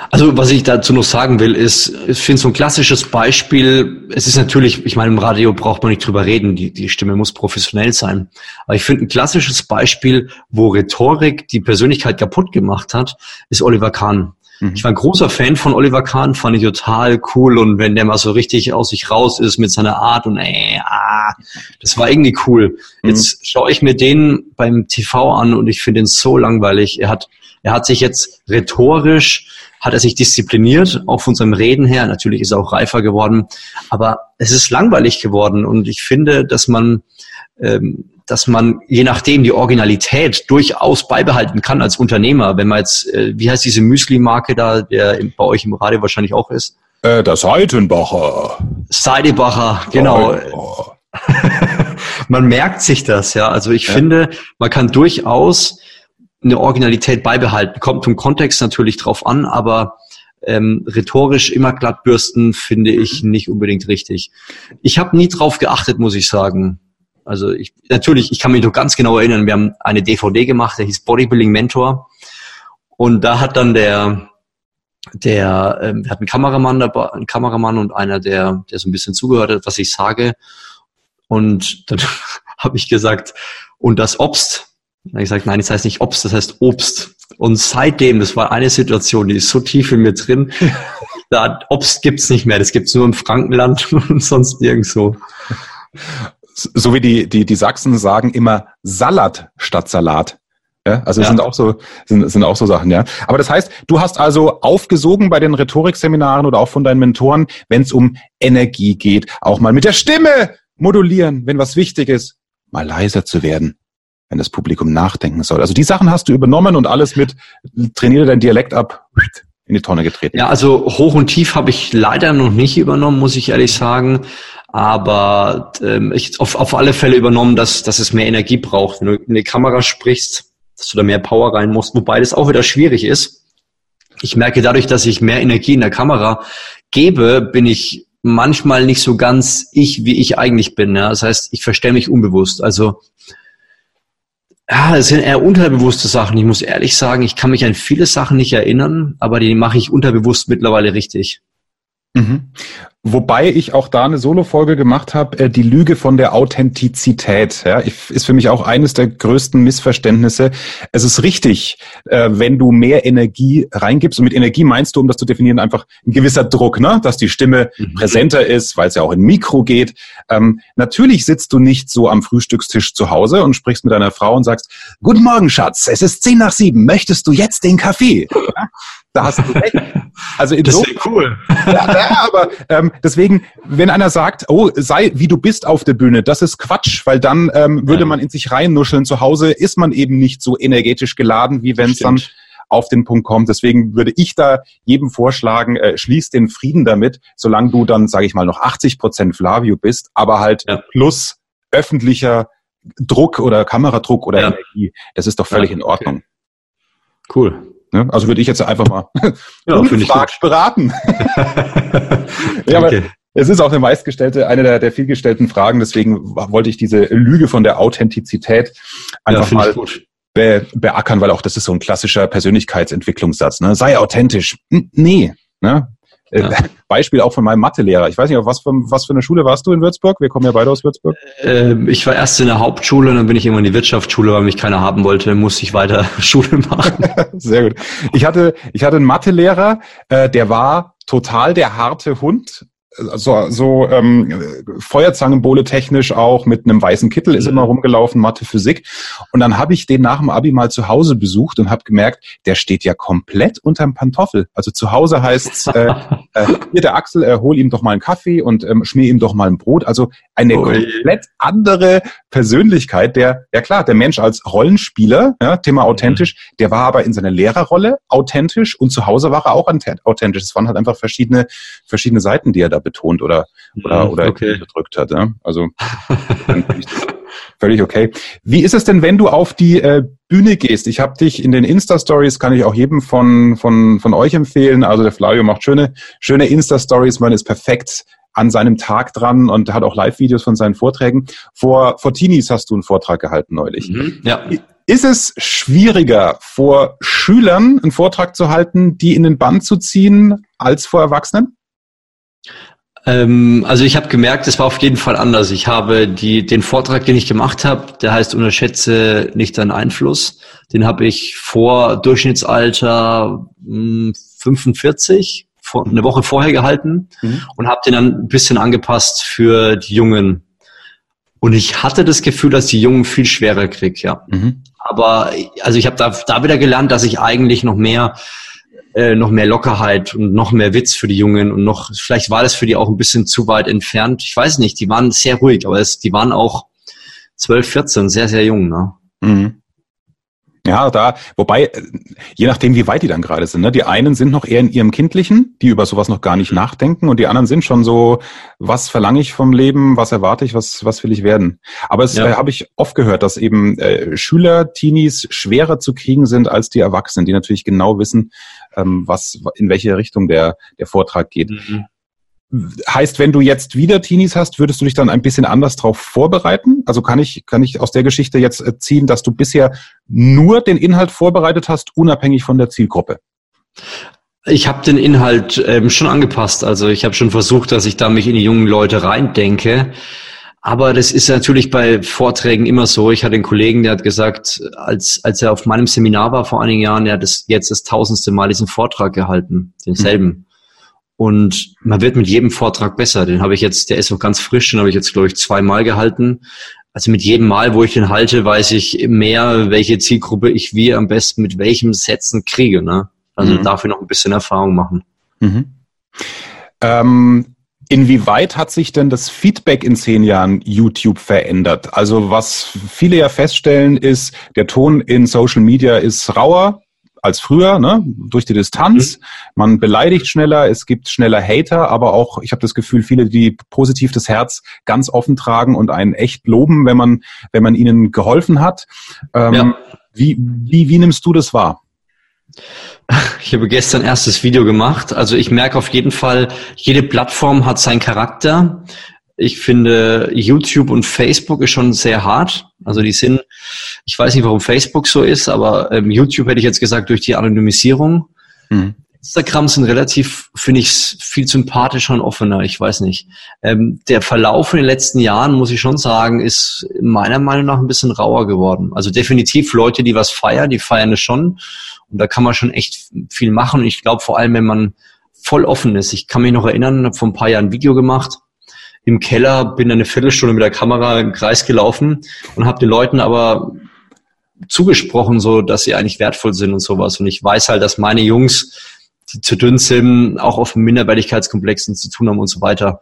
Also was ich dazu noch sagen will, ist, ich finde so ein klassisches Beispiel, es ist natürlich, ich meine, im Radio braucht man nicht drüber reden, die, die Stimme muss professionell sein. Aber ich finde ein klassisches Beispiel, wo Rhetorik die Persönlichkeit kaputt gemacht hat, ist Oliver Kahn. Mhm. Ich war ein großer Fan von Oliver Kahn, fand ich total cool und wenn der mal so richtig aus sich raus ist mit seiner Art und äh, ah, das war irgendwie cool. Mhm. Jetzt schaue ich mir den beim TV an und ich finde ihn so langweilig. Er hat er hat sich jetzt rhetorisch, hat er sich diszipliniert, auch von seinem Reden her. Natürlich ist er auch reifer geworden, aber es ist langweilig geworden und ich finde, dass man, ähm, dass man je nachdem die Originalität durchaus beibehalten kann als Unternehmer. Wenn man jetzt, äh, wie heißt diese Müsli-Marke da, der bei euch im Radio wahrscheinlich auch ist? Äh, der Seidenbacher. Seidenbacher, genau. *laughs* man merkt sich das, ja. Also ich ja. finde, man kann durchaus eine Originalität beibehalten. Kommt vom Kontext natürlich drauf an, aber ähm, rhetorisch immer glatt bürsten finde ich nicht unbedingt richtig. Ich habe nie drauf geachtet, muss ich sagen. Also ich, natürlich, ich kann mich noch ganz genau erinnern, wir haben eine DVD gemacht, der hieß Bodybuilding Mentor. Und da hat dann der, der, ähm, hat einen Kameramann dabei, einen Kameramann und einer, der, der so ein bisschen zugehört hat, was ich sage. Und dann *laughs* habe ich gesagt, und das Obst, dann habe ich gesagt, nein, das heißt nicht Obst, das heißt Obst. Und seitdem, das war eine Situation, die ist so tief in mir drin, *laughs* da Obst gibt's nicht mehr, das gibt's nur im Frankenland *laughs* und sonst nirgendwo. So wie die, die, die Sachsen sagen immer Salat statt Salat. Ja, also ja. sind auch so sind, sind auch so Sachen, ja. Aber das heißt, du hast also aufgesogen bei den Rhetorikseminaren oder auch von deinen Mentoren, wenn es um Energie geht, auch mal mit der Stimme modulieren, wenn was wichtig ist, mal leiser zu werden, wenn das Publikum nachdenken soll. Also die Sachen hast du übernommen und alles mit trainiere dein Dialekt ab in die Tonne getreten. Ja, also hoch und tief habe ich leider noch nicht übernommen, muss ich ehrlich sagen. Aber ähm, ich auf, auf alle Fälle übernommen, dass, dass es mehr Energie braucht. Wenn du in die Kamera sprichst, dass du da mehr Power rein musst, wobei das auch wieder schwierig ist. Ich merke dadurch, dass ich mehr Energie in der Kamera gebe, bin ich manchmal nicht so ganz ich, wie ich eigentlich bin. Ja? Das heißt, ich verstelle mich unbewusst. Also ja, es sind eher unterbewusste Sachen. Ich muss ehrlich sagen, ich kann mich an viele Sachen nicht erinnern, aber die mache ich unterbewusst mittlerweile richtig. Mhm. Wobei ich auch da eine Solo-Folge gemacht habe, äh, die Lüge von der Authentizität. Ja, ist für mich auch eines der größten Missverständnisse. Es ist richtig, äh, wenn du mehr Energie reingibst. Und mit Energie meinst du, um das zu definieren, einfach ein gewisser Druck, ne? dass die Stimme mhm. präsenter ist, weil es ja auch in Mikro geht. Ähm, natürlich sitzt du nicht so am Frühstückstisch zu Hause und sprichst mit deiner Frau und sagst, Guten Morgen, Schatz, es ist zehn nach sieben, möchtest du jetzt den Kaffee? Ja? Da hast du recht. Also das ist cool. Ja, ja aber ähm, deswegen, wenn einer sagt, oh, sei wie du bist auf der Bühne, das ist Quatsch, weil dann ähm, würde ja. man in sich reinnuscheln. Zu Hause ist man eben nicht so energetisch geladen, wie wenn es dann auf den Punkt kommt. Deswegen würde ich da jedem vorschlagen, äh, schließ den Frieden damit, solange du dann, sage ich mal, noch 80 Prozent Flavio bist, aber halt ja. plus öffentlicher Druck oder Kameradruck oder. Energie. Das ist doch völlig in Ordnung. Okay. Cool. Ne? Also würde ich jetzt einfach mal *laughs* ja, ungefragt beraten. *laughs* ja, aber es ist auch eine meistgestellte, eine der, der vielgestellten Fragen. Deswegen wollte ich diese Lüge von der Authentizität einfach ja, mal be, beackern, weil auch das ist so ein klassischer Persönlichkeitsentwicklungssatz. Ne? Sei authentisch. N nee. Ne? Äh, ja. *laughs* Beispiel auch von meinem Mathelehrer. Ich weiß nicht, auf was für, was für eine Schule warst du in Würzburg? Wir kommen ja beide aus Würzburg. Ähm, ich war erst in der Hauptschule, dann bin ich irgendwann in die Wirtschaftsschule, weil mich keiner haben wollte, musste ich weiter *laughs* Schule machen. *laughs* Sehr gut. Ich hatte, ich hatte einen Mathelehrer, äh, der war total der harte Hund, so, so ähm, Feuerzangenbowle technisch auch mit einem weißen Kittel ist mhm. immer rumgelaufen, Mathe, Physik. Und dann habe ich den nach dem Abi mal zu Hause besucht und habe gemerkt, der steht ja komplett unterm Pantoffel. Also zu Hause heißt äh, äh, hier der Axel, äh, hol ihm doch mal einen Kaffee und ähm, schmier ihm doch mal ein Brot. Also eine oh, komplett andere Persönlichkeit. Der, ja klar, der Mensch als Rollenspieler, ja, Thema authentisch, mhm. der war aber in seiner Lehrerrolle authentisch und zu Hause war er auch authentisch. Es waren halt einfach verschiedene, verschiedene Seiten, die er da betont oder, oder, mhm, oder okay. gedrückt hat. Ja? Also *laughs* völlig okay. Wie ist es denn, wenn du auf die äh, Bühne gehst? Ich habe dich in den Insta-Stories, kann ich auch jedem von, von, von euch empfehlen. Also der Flavio macht schöne, schöne Insta-Stories, man ist perfekt an seinem Tag dran und hat auch Live-Videos von seinen Vorträgen. Vor, vor Teenies hast du einen Vortrag gehalten neulich. Mhm, ja. Ist es schwieriger, vor Schülern einen Vortrag zu halten, die in den Bann zu ziehen, als vor Erwachsenen? Ähm, also ich habe gemerkt, es war auf jeden Fall anders. Ich habe die, den Vortrag, den ich gemacht habe, der heißt Unterschätze nicht deinen Einfluss. Den habe ich vor Durchschnittsalter mh, hm, 45, vor, eine Woche vorher gehalten mhm. und habe den dann ein bisschen angepasst für die Jungen. Und ich hatte das Gefühl, dass die Jungen viel schwerer krieg, ja. Mhm. Aber also ich habe da, da wieder gelernt, dass ich eigentlich noch mehr äh, noch mehr Lockerheit und noch mehr Witz für die Jungen und noch, vielleicht war das für die auch ein bisschen zu weit entfernt. Ich weiß nicht, die waren sehr ruhig, aber es, die waren auch 12, 14, sehr, sehr jung. Ne? Mhm. Ja, da, wobei, äh, je nachdem, wie weit die dann gerade sind. Ne? Die einen sind noch eher in ihrem Kindlichen, die über sowas noch gar nicht nachdenken, und die anderen sind schon so, was verlange ich vom Leben, was erwarte ich, was, was will ich werden. Aber es ja. äh, habe ich oft gehört, dass eben äh, Schüler, Teenies schwerer zu kriegen sind als die Erwachsenen, die natürlich genau wissen, ähm, was, in welche Richtung der, der Vortrag geht. Mhm. Heißt, wenn du jetzt wieder Teenies hast, würdest du dich dann ein bisschen anders darauf vorbereiten? Also kann ich, kann ich aus der Geschichte jetzt äh, ziehen, dass du bisher nur den Inhalt vorbereitet hast, unabhängig von der Zielgruppe? Ich habe den Inhalt ähm, schon angepasst. Also ich habe schon versucht, dass ich da mich in die jungen Leute reindenke. Aber das ist natürlich bei Vorträgen immer so. Ich hatte einen Kollegen, der hat gesagt, als, als er auf meinem Seminar war vor einigen Jahren, er hat das jetzt das tausendste Mal diesen Vortrag gehalten, denselben. Mhm. Und man wird mit jedem Vortrag besser. Den habe ich jetzt, der ist noch ganz frisch, den habe ich jetzt, glaube ich, zweimal gehalten. also mit jedem Mal, wo ich den halte, weiß ich mehr, welche Zielgruppe ich wie am besten mit welchem Setzen kriege. Ne? Also mhm. dafür noch ein bisschen Erfahrung machen. Mhm. Ähm, inwieweit hat sich denn das Feedback in zehn Jahren YouTube verändert? Also was viele ja feststellen ist, der Ton in Social Media ist rauer, als früher, ne? durch die Distanz. Mhm. Man beleidigt schneller, es gibt schneller Hater, aber auch, ich habe das Gefühl, viele, die positiv das Herz ganz offen tragen und einen echt loben, wenn man, wenn man ihnen geholfen hat. Ähm, ja. wie, wie, wie nimmst du das wahr? Ich habe gestern erstes Video gemacht. Also ich merke auf jeden Fall, jede Plattform hat seinen Charakter. Ich finde, YouTube und Facebook ist schon sehr hart. Also die sind, ich weiß nicht, warum Facebook so ist, aber ähm, YouTube hätte ich jetzt gesagt, durch die Anonymisierung. Mhm. Instagram sind relativ, finde ich, viel sympathischer und offener. Ich weiß nicht. Ähm, der Verlauf in den letzten Jahren, muss ich schon sagen, ist meiner Meinung nach ein bisschen rauer geworden. Also definitiv Leute, die was feiern, die feiern es schon. Und da kann man schon echt viel machen. Und ich glaube vor allem, wenn man voll offen ist. Ich kann mich noch erinnern, habe vor ein paar Jahren ein Video gemacht im Keller, bin eine Viertelstunde mit der Kamera im Kreis gelaufen und habe den Leuten aber zugesprochen, so dass sie eigentlich wertvoll sind und sowas. Und ich weiß halt, dass meine Jungs, die zu dünn sind, auch auf Minderwertigkeitskomplexen zu tun haben und so weiter.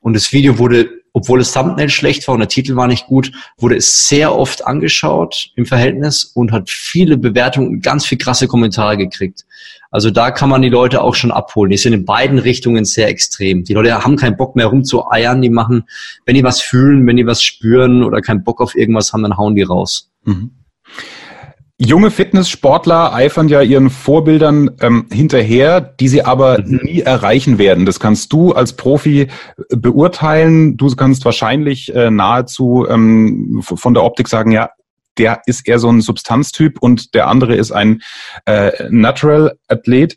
Und das Video wurde, obwohl das Thumbnail schlecht war und der Titel war nicht gut, wurde es sehr oft angeschaut im Verhältnis und hat viele Bewertungen und ganz viel krasse Kommentare gekriegt. Also da kann man die Leute auch schon abholen. Die sind in beiden Richtungen sehr extrem. Die Leute haben keinen Bock mehr rumzueiern. Die machen, wenn die was fühlen, wenn die was spüren oder keinen Bock auf irgendwas haben, dann hauen die raus. Mhm. Junge Fitnesssportler eifern ja ihren Vorbildern ähm, hinterher, die sie aber mhm. nie erreichen werden. Das kannst du als Profi äh, beurteilen. Du kannst wahrscheinlich äh, nahezu ähm, von der Optik sagen, ja, der ist eher so ein Substanztyp und der andere ist ein äh, Natural-Athlet.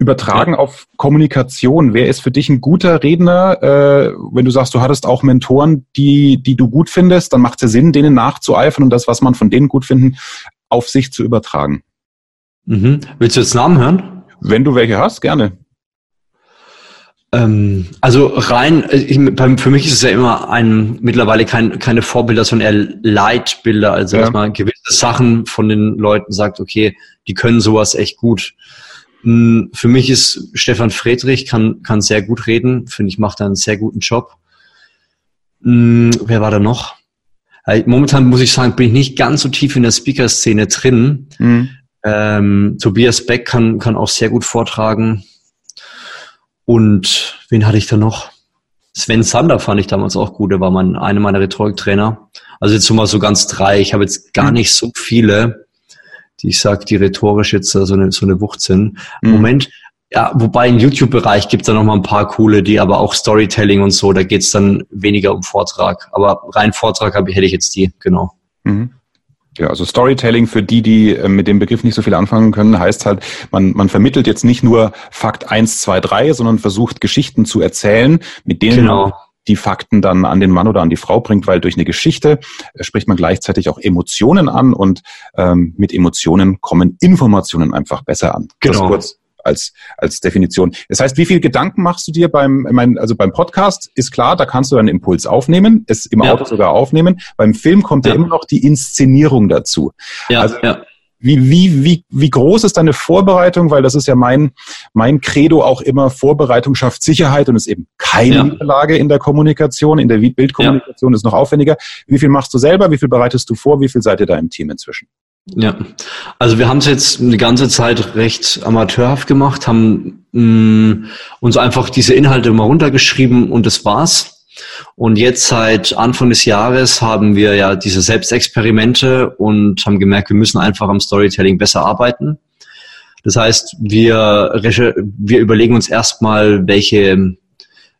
Übertragen ja. auf Kommunikation, wer ist für dich ein guter Redner? Äh, wenn du sagst, du hattest auch Mentoren, die, die du gut findest, dann macht es ja Sinn, denen nachzueifern und das, was man von denen gut finden, auf sich zu übertragen. Mhm. Willst du jetzt Namen hören? Wenn du welche hast, gerne. Ähm, also rein, äh, ich, für mich ist es ja immer ein mittlerweile kein, keine Vorbilder, sondern eher Leitbilder. Also ja. dass man gewisse Sachen von den Leuten sagt, okay, die können sowas echt gut. Hm, für mich ist Stefan Friedrich, kann, kann sehr gut reden, finde ich, macht einen sehr guten Job. Hm, wer war da noch? Momentan muss ich sagen, bin ich nicht ganz so tief in der Speaker-Szene drin. Mhm. Ähm, Tobias Beck kann, kann auch sehr gut vortragen. Und wen hatte ich da noch? Sven Sander fand ich damals auch gut, der war mein, einer meiner Rhetoriktrainer. Also jetzt mal so ganz drei. Ich habe jetzt gar mhm. nicht so viele, die ich sage, die rhetorisch jetzt so eine, so eine Wucht sind. Mhm. Moment, ja, wobei im YouTube-Bereich gibt es da noch mal ein paar coole, die aber auch Storytelling und so, da geht es dann weniger um Vortrag. Aber rein Vortrag hab, hätte ich jetzt die, genau. Mhm. Ja, also Storytelling für die, die äh, mit dem Begriff nicht so viel anfangen können, heißt halt, man, man vermittelt jetzt nicht nur Fakt eins, zwei, drei, sondern versucht Geschichten zu erzählen, mit denen genau. man die Fakten dann an den Mann oder an die Frau bringt, weil durch eine Geschichte äh, spricht man gleichzeitig auch Emotionen an und ähm, mit Emotionen kommen Informationen einfach besser an. Genau. Das kurz als, als Definition. Das heißt, wie viel Gedanken machst du dir beim, ich meine, also beim Podcast ist klar, da kannst du einen Impuls aufnehmen, es im ja. Auto sogar aufnehmen. Beim Film kommt ja. ja immer noch die Inszenierung dazu. Ja, also, ja. Wie, wie, wie, wie groß ist deine Vorbereitung? Weil das ist ja mein, mein Credo auch immer, Vorbereitung schafft Sicherheit und ist eben keine ja. Niederlage in der Kommunikation, in der Bildkommunikation ja. ist noch aufwendiger. Wie viel machst du selber? Wie viel bereitest du vor? Wie viel seid ihr da im Team inzwischen? Ja, also wir haben es jetzt eine ganze Zeit recht amateurhaft gemacht, haben mh, mm, uns einfach diese Inhalte mal runtergeschrieben und das war's. Und jetzt seit Anfang des Jahres haben wir ja diese Selbstexperimente und haben gemerkt, wir müssen einfach am Storytelling besser arbeiten. Das heißt, wir, wir überlegen uns erstmal, welche,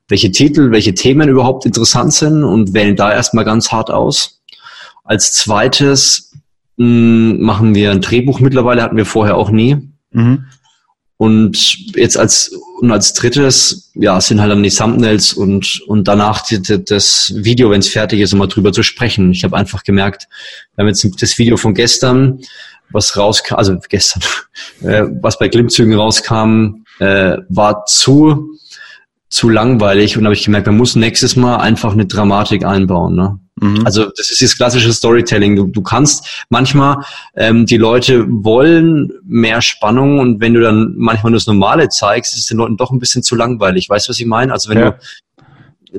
welche Titel, welche Themen überhaupt interessant sind und wählen da erstmal ganz hart aus. Als zweites machen wir ein Drehbuch mittlerweile, hatten wir vorher auch nie. Mhm. Und jetzt als, und als drittes, ja, sind halt dann die Thumbnails und, und danach die, die, das Video, wenn es fertig ist, um mal drüber zu sprechen. Ich habe einfach gemerkt, wir haben jetzt das Video von gestern, was rauskam, also gestern, *laughs* äh, was bei Glimmzügen rauskam, äh, war zu, zu langweilig und habe ich gemerkt, man muss nächstes Mal einfach eine Dramatik einbauen. Ne? Mhm. Also das ist das klassische Storytelling. Du, du kannst manchmal, ähm, die Leute wollen mehr Spannung und wenn du dann manchmal nur das Normale zeigst, ist es den Leuten doch ein bisschen zu langweilig. Weißt du, was ich meine? Also wenn ja.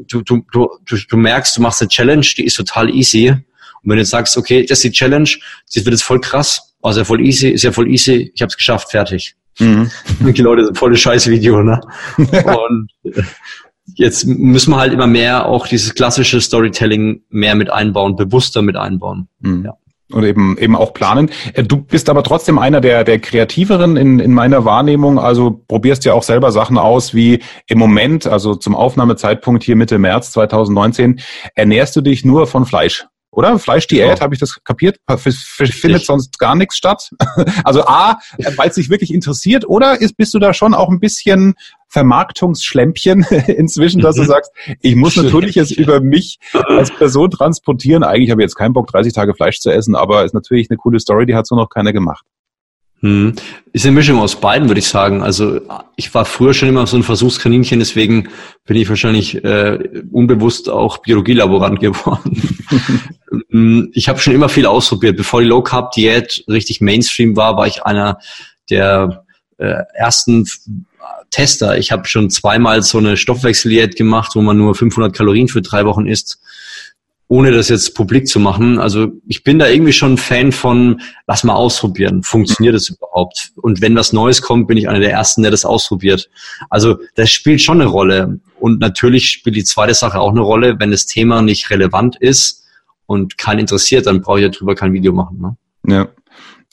du, du, du, du, du merkst, du machst eine Challenge, die ist total easy. Und wenn du jetzt sagst, okay, das ist die Challenge, das wird jetzt voll krass, also voll easy, ist ja voll easy, ich habe es geschafft, fertig. Mhm. Die Leute, volle Scheiß-Video, ne? *laughs* und jetzt müssen wir halt immer mehr auch dieses klassische Storytelling mehr mit einbauen, bewusster mit einbauen. Mhm. Ja. Und eben, eben auch planen. Äh, du bist aber trotzdem einer der, der kreativeren in, in meiner Wahrnehmung. Also probierst ja auch selber Sachen aus, wie im Moment, also zum Aufnahmezeitpunkt hier Mitte März 2019, ernährst du dich nur von Fleisch oder? Fleischdiät, genau. habe ich das kapiert? Findet sonst gar nichts statt? *laughs* also A, weil es dich wirklich interessiert, oder ist, bist du da schon auch ein bisschen Vermarktungsschlämpchen *laughs* inzwischen, dass du mhm. sagst, ich muss natürlich es über mich als Person transportieren. Eigentlich habe ich jetzt keinen Bock, 30 Tage Fleisch zu essen, aber ist natürlich eine coole Story, die hat so noch keiner gemacht. Hm. Ist eine Mischung aus beiden, würde ich sagen. Also ich war früher schon immer so ein Versuchskaninchen, deswegen bin ich wahrscheinlich äh, unbewusst auch Biologielaborant *laughs* geworden. Hm, ich habe schon immer viel ausprobiert. Bevor die Low Carb Diät richtig Mainstream war, war ich einer der äh, ersten Tester. Ich habe schon zweimal so eine Stoffwechseldiät gemacht, wo man nur 500 Kalorien für drei Wochen isst ohne das jetzt publik zu machen. Also ich bin da irgendwie schon ein Fan von, lass mal ausprobieren. Funktioniert das überhaupt? Und wenn was Neues kommt, bin ich einer der Ersten, der das ausprobiert. Also das spielt schon eine Rolle. Und natürlich spielt die zweite Sache auch eine Rolle. Wenn das Thema nicht relevant ist und keinen interessiert, dann brauche ich darüber kein Video machen. Ne? Ja.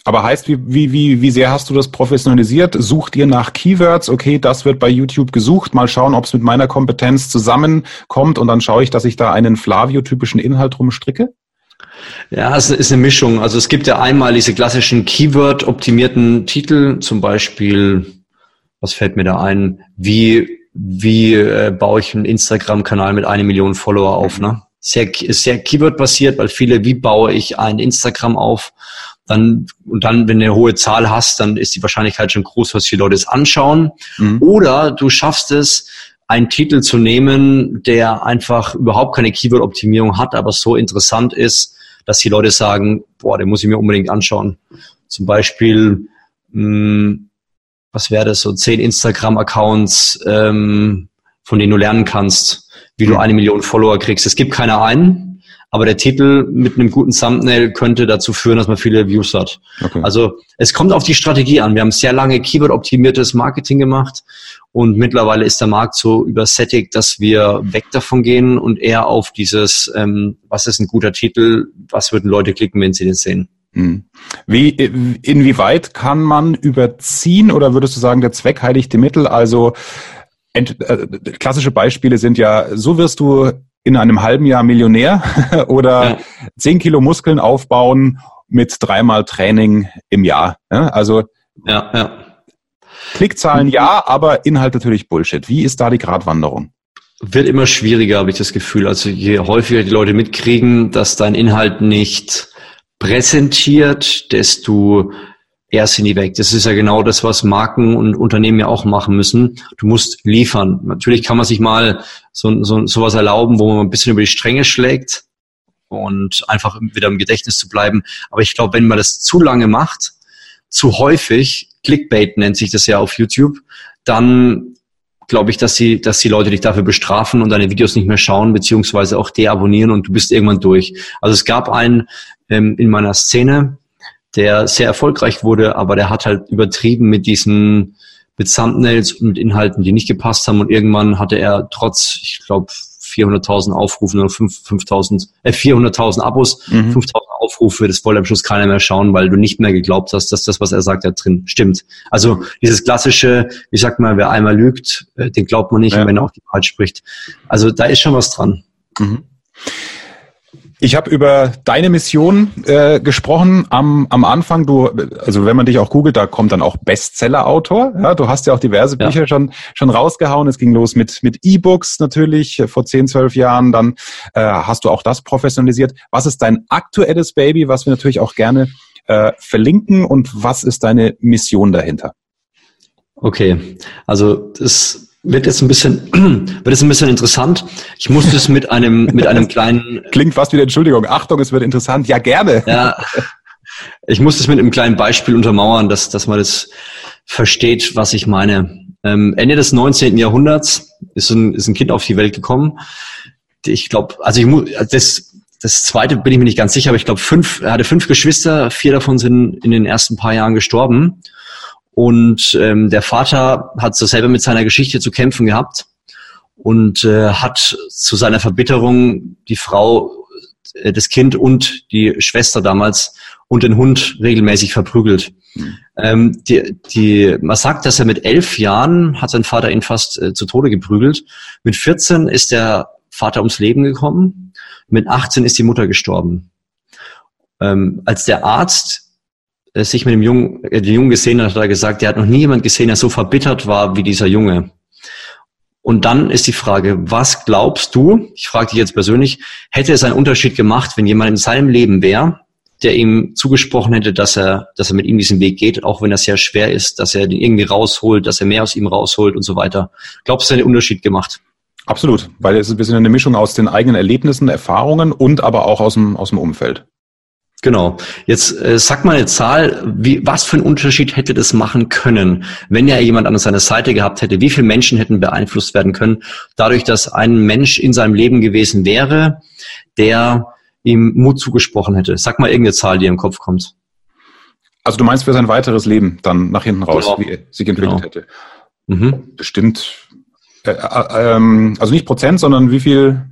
Aber heißt, wie, wie, wie, wie sehr hast du das professionalisiert? Sucht ihr nach Keywords? Okay, das wird bei YouTube gesucht. Mal schauen, ob es mit meiner Kompetenz zusammenkommt und dann schaue ich, dass ich da einen Flavio-typischen Inhalt rumstricke? Ja, es ist eine Mischung. Also es gibt ja einmal diese klassischen Keyword-optimierten Titel, zum Beispiel, was fällt mir da ein? Wie, wie äh, baue ich einen Instagram-Kanal mit einer Million Follower auf? Ne? Sehr, sehr Keyword-basiert, weil viele, wie baue ich ein Instagram auf? Dann, und dann, wenn du eine hohe Zahl hast, dann ist die Wahrscheinlichkeit schon groß, dass die Leute es anschauen. Mhm. Oder du schaffst es, einen Titel zu nehmen, der einfach überhaupt keine Keyword-Optimierung hat, aber so interessant ist, dass die Leute sagen, boah, den muss ich mir unbedingt anschauen. Zum Beispiel, mh, hm, was wäre das, so zehn Instagram-Accounts, ähm, von denen du lernen kannst, wie du mhm. eine Million Follower kriegst. Es gibt keine einen, aber der Titel mit einem guten Thumbnail könnte dazu führen, dass man viele Views hat. Okay. Also es kommt auf die Strategie an. Wir haben sehr lange Keyword-optimiertes Marketing gemacht und mittlerweile ist der Markt so übersättigt, dass wir weg davon gehen und eher auf dieses, ähm, was ist ein guter Titel, was würden Leute klicken, wenn sie den sehen. Hm. Wie, inwieweit kann man überziehen oder würdest du sagen, der Zweck heiligt die Mittel? Also ent, äh, klassische Beispiele sind ja, so wirst du in einem halben Jahr Millionär *laughs* oder zehn ja. Kilo Muskeln aufbauen mit dreimal Training im Jahr. Ja, also ja, ja. Klickzahlen ja, aber Inhalt natürlich Bullshit. Wie ist da die Gratwanderung? Wird immer schwieriger, habe ich das Gefühl. Also je häufiger die Leute mitkriegen, dass dein Inhalt nicht präsentiert, desto eher sind die weg. Das ist ja genau das, was Marken und Unternehmen ja auch machen müssen. Du musst liefern. Natürlich kann man sich mal so, so sowas erlauben, wo man ein bisschen über die Stränge schlägt und einfach wieder im Gedächtnis zu bleiben. Aber ich glaube, wenn man das zu lange macht, zu häufig, Clickbait nennt sich das ja auf YouTube, dann glaube ich, dass die, dass die Leute dich dafür bestrafen und deine Videos nicht mehr schauen, beziehungsweise auch deabonnieren und du bist irgendwann durch. Also es gab einen ähm, in meiner Szene, der sehr erfolgreich wurde, aber der hat halt übertrieben mit diesen mit Thumbnails und mit Inhalten, die nicht gepasst haben und irgendwann hatte er trotz, ich glaube, 400.000 Aufrufen oder 5.000, äh, 400.000 Abos, mhm. 5.000 Aufrufe, das wollte am Schluss keiner mehr schauen, weil du nicht mehr geglaubt hast, dass das, was er sagt, da drin stimmt. Also dieses klassische, wie sagt man, wer einmal lügt, äh, den glaubt man nicht, ja. wenn er auch die Wahrheit spricht. Also da ist schon was dran. Mhm. Ich habe über deine Mission äh, gesprochen am, am Anfang. Du, also wenn man dich auch googelt, da kommt dann auch Bestseller-Autor. Ja, du hast ja auch diverse Bücher ja. schon schon rausgehauen. Es ging los mit mit E-Books natürlich äh, vor 10, 12 Jahren. Dann äh, hast du auch das professionalisiert. Was ist dein aktuelles Baby, was wir natürlich auch gerne äh, verlinken und was ist deine Mission dahinter? Okay, also das wird jetzt ein bisschen, *clears throat* wird jetzt ein bisschen interessant. Ich musste es mit einem, mit einem kleinen. *laughs* Klingt fast wie eine Entschuldigung. Achtung, es wird interessant. Ja, gerne. Ja. Ich muss es mit einem kleinen Beispiel untermauern, dass, dass man das versteht, was ich meine. Ähm, Ende des 19. Jahrhunderts ist ein, ist ein Kind auf die Welt gekommen. Ich glaube, also ich muss, das, das zweite bin ich mir nicht ganz sicher, aber ich glaube, fünf, er hatte fünf Geschwister, vier davon sind in den ersten paar Jahren gestorben. Und ähm, der Vater hat so selber mit seiner Geschichte zu kämpfen gehabt und äh, hat zu seiner Verbitterung die Frau, äh, das Kind und die Schwester damals und den Hund regelmäßig verprügelt. Mhm. Ähm, die, die, man sagt, dass er mit elf Jahren hat sein Vater ihn fast äh, zu Tode geprügelt. Mit 14 ist der Vater ums Leben gekommen. Mit 18 ist die Mutter gestorben. Ähm, als der Arzt sich mit dem Jungen, äh, den Jungen gesehen hat, hat er gesagt, er hat noch nie jemand gesehen, der so verbittert war wie dieser Junge. Und dann ist die Frage, was glaubst du, ich frage dich jetzt persönlich, hätte es einen Unterschied gemacht, wenn jemand in seinem Leben wäre, der ihm zugesprochen hätte, dass er, dass er mit ihm diesen Weg geht, auch wenn er sehr schwer ist, dass er den irgendwie rausholt, dass er mehr aus ihm rausholt und so weiter. Glaubst du, es hat einen Unterschied gemacht? Absolut, weil es ist ein bisschen eine Mischung aus den eigenen Erlebnissen, Erfahrungen und aber auch aus dem, aus dem Umfeld. Genau. Jetzt äh, sag mal eine Zahl, wie, was für einen Unterschied hätte das machen können, wenn er jemand an seiner Seite gehabt hätte? Wie viele Menschen hätten beeinflusst werden können, dadurch, dass ein Mensch in seinem Leben gewesen wäre, der ihm Mut zugesprochen hätte? Sag mal irgendeine Zahl, die im Kopf kommt. Also du meinst für sein weiteres Leben dann nach hinten raus, genau. wie er sich entwickelt genau. hätte? Mhm. Bestimmt, äh, äh, ähm, also nicht Prozent, sondern wie viel?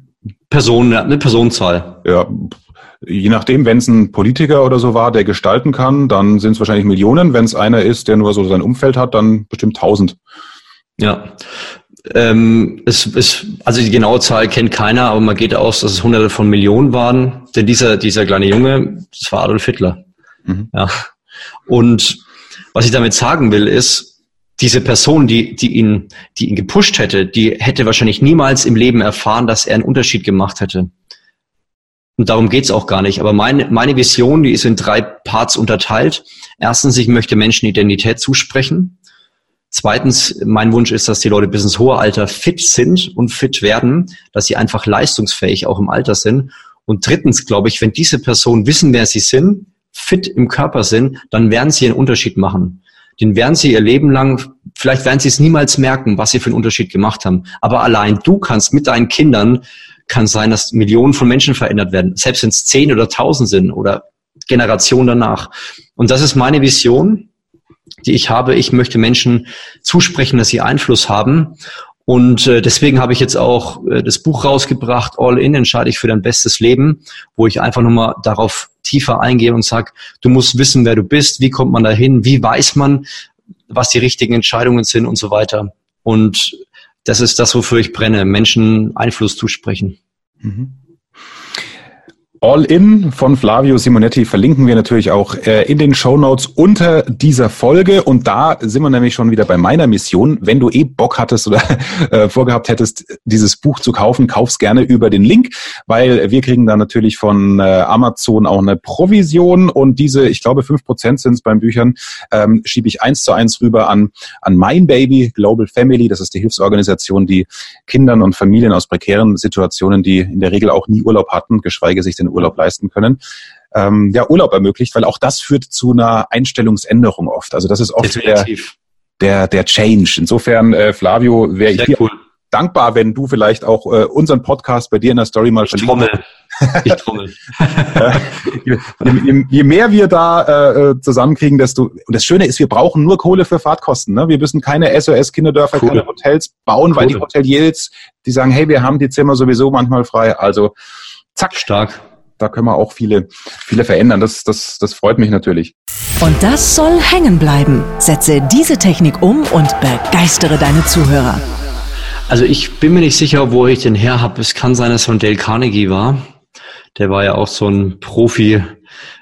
Personen, eine Personenzahl. Ja, Je nachdem, wenn es ein Politiker oder so war, der gestalten kann, dann sind es wahrscheinlich Millionen. Wenn es einer ist, der nur so sein Umfeld hat, dann bestimmt tausend. Ja. Ähm, es, es, also die genaue Zahl kennt keiner, aber man geht aus, dass es hunderte von Millionen waren. Denn dieser, dieser kleine Junge, das war Adolf Hitler. Mhm. Ja. Und was ich damit sagen will, ist, diese Person, die, die ihn, die ihn gepusht hätte, die hätte wahrscheinlich niemals im Leben erfahren, dass er einen Unterschied gemacht hätte. Und darum geht's auch gar nicht. Aber meine, meine Vision, die ist in drei Parts unterteilt. Erstens, ich möchte Menschen Identität zusprechen. Zweitens, mein Wunsch ist, dass die Leute bis ins hohe Alter fit sind und fit werden, dass sie einfach leistungsfähig auch im Alter sind. Und drittens, glaube ich, wenn diese Personen wissen, wer sie sind, fit im Körper sind, dann werden sie einen Unterschied machen. Den werden sie ihr Leben lang, vielleicht werden sie es niemals merken, was sie für einen Unterschied gemacht haben. Aber allein du kannst mit deinen Kindern kann sein, dass Millionen von Menschen verändert werden, selbst wenn es zehn oder tausend sind oder Generationen danach. Und das ist meine Vision, die ich habe. Ich möchte Menschen zusprechen, dass sie Einfluss haben. Und äh, deswegen habe ich jetzt auch äh, das Buch rausgebracht, All In, entscheide ich für dein bestes Leben, wo ich einfach nochmal darauf tiefer eingehe und sage, du musst wissen, wer du bist, wie kommt man dahin, wie weiß man, was die richtigen Entscheidungen sind und so weiter. Und das ist das, wofür ich brenne, Menschen Einfluss zusprechen. Mhm. All In von Flavio Simonetti verlinken wir natürlich auch äh, in den Show Notes unter dieser Folge. Und da sind wir nämlich schon wieder bei meiner Mission. Wenn du eh Bock hattest oder *laughs* äh, vorgehabt hättest, dieses Buch zu kaufen, kauf's gerne über den Link, weil wir kriegen da natürlich von äh, Amazon auch eine Provision und diese, ich glaube, fünf Prozent sind es beim Büchern, ähm, schiebe ich eins zu eins rüber an, an Mein Baby Global Family. Das ist die Hilfsorganisation, die Kindern und Familien aus prekären Situationen, die in der Regel auch nie Urlaub hatten, geschweige sich den Urlaub leisten können, ähm, ja, Urlaub ermöglicht, weil auch das führt zu einer Einstellungsänderung oft. Also das ist oft der, der, der Change. Insofern, äh, Flavio, wäre ich dir cool. dankbar, wenn du vielleicht auch äh, unseren Podcast bei dir in der Story mal ich trommel. Ich trommel. je, je, je, mehr wir da äh, zusammenkriegen, desto und das Schöne ist, wir brauchen nur Kohle für Fahrtkosten. Ne? Wir müssen keine SOS-Kinderdörfer, cool. keine Hotels bauen, cool. weil die Hoteliers, die sagen, hey, wir haben die Zimmer sowieso manchmal frei. Also zack. Stark da können wir auch viele, viele verändern. Das, das, das freut mich natürlich. Und das soll hängen bleiben. Setze diese Technik um und begeistere deine Zuhörer. Also ich bin mir nicht sicher, wo ich den her habe. Es kann sein, dass es von Dale Carnegie war. Der war ja auch so ein Profi.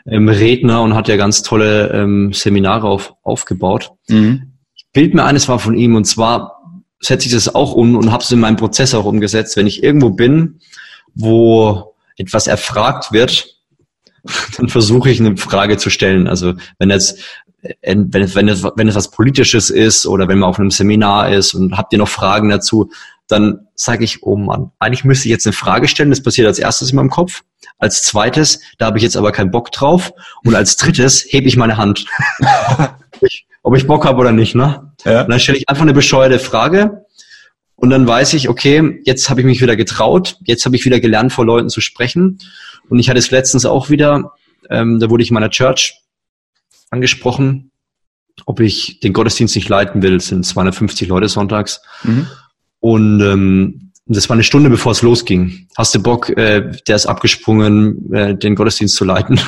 Ähm, Redner und hat ja ganz tolle ähm, Seminare auf, aufgebaut. Mhm. Ich bild mir eines war von ihm und zwar setze ich das auch um und habe es in meinem Prozess auch umgesetzt. Wenn ich irgendwo bin, wo etwas erfragt wird, *laughs* dann versuche ich eine Frage zu stellen. Also wenn jetzt wenn, wenn, es, wenn es was Politisches ist oder wenn man auf einem Seminar ist und habt ihr noch Fragen dazu, dann sage ich, oh Mann, eigentlich müsste ich jetzt eine Frage stellen, das passiert als erstes in meinem Kopf. Als zweites, da habe ich jetzt aber keinen Bock drauf. Und als drittes hebe ich meine Hand. *laughs* ob ich Bock habe oder nicht. Ne? Ja. Und dann stelle ich einfach eine bescheuerte Frage und dann weiß ich, okay, jetzt habe ich mich wieder getraut, jetzt habe ich wieder gelernt, vor Leuten zu sprechen. Und ich hatte es letztens auch wieder, ähm, da wurde ich in meiner Church angesprochen, ob ich den Gottesdienst nicht leiten will. Es sind 250 Leute sonntags. Mhm. Und ähm, das war eine Stunde, bevor es losging. Hast du Bock, äh, der ist abgesprungen, äh, den Gottesdienst zu leiten?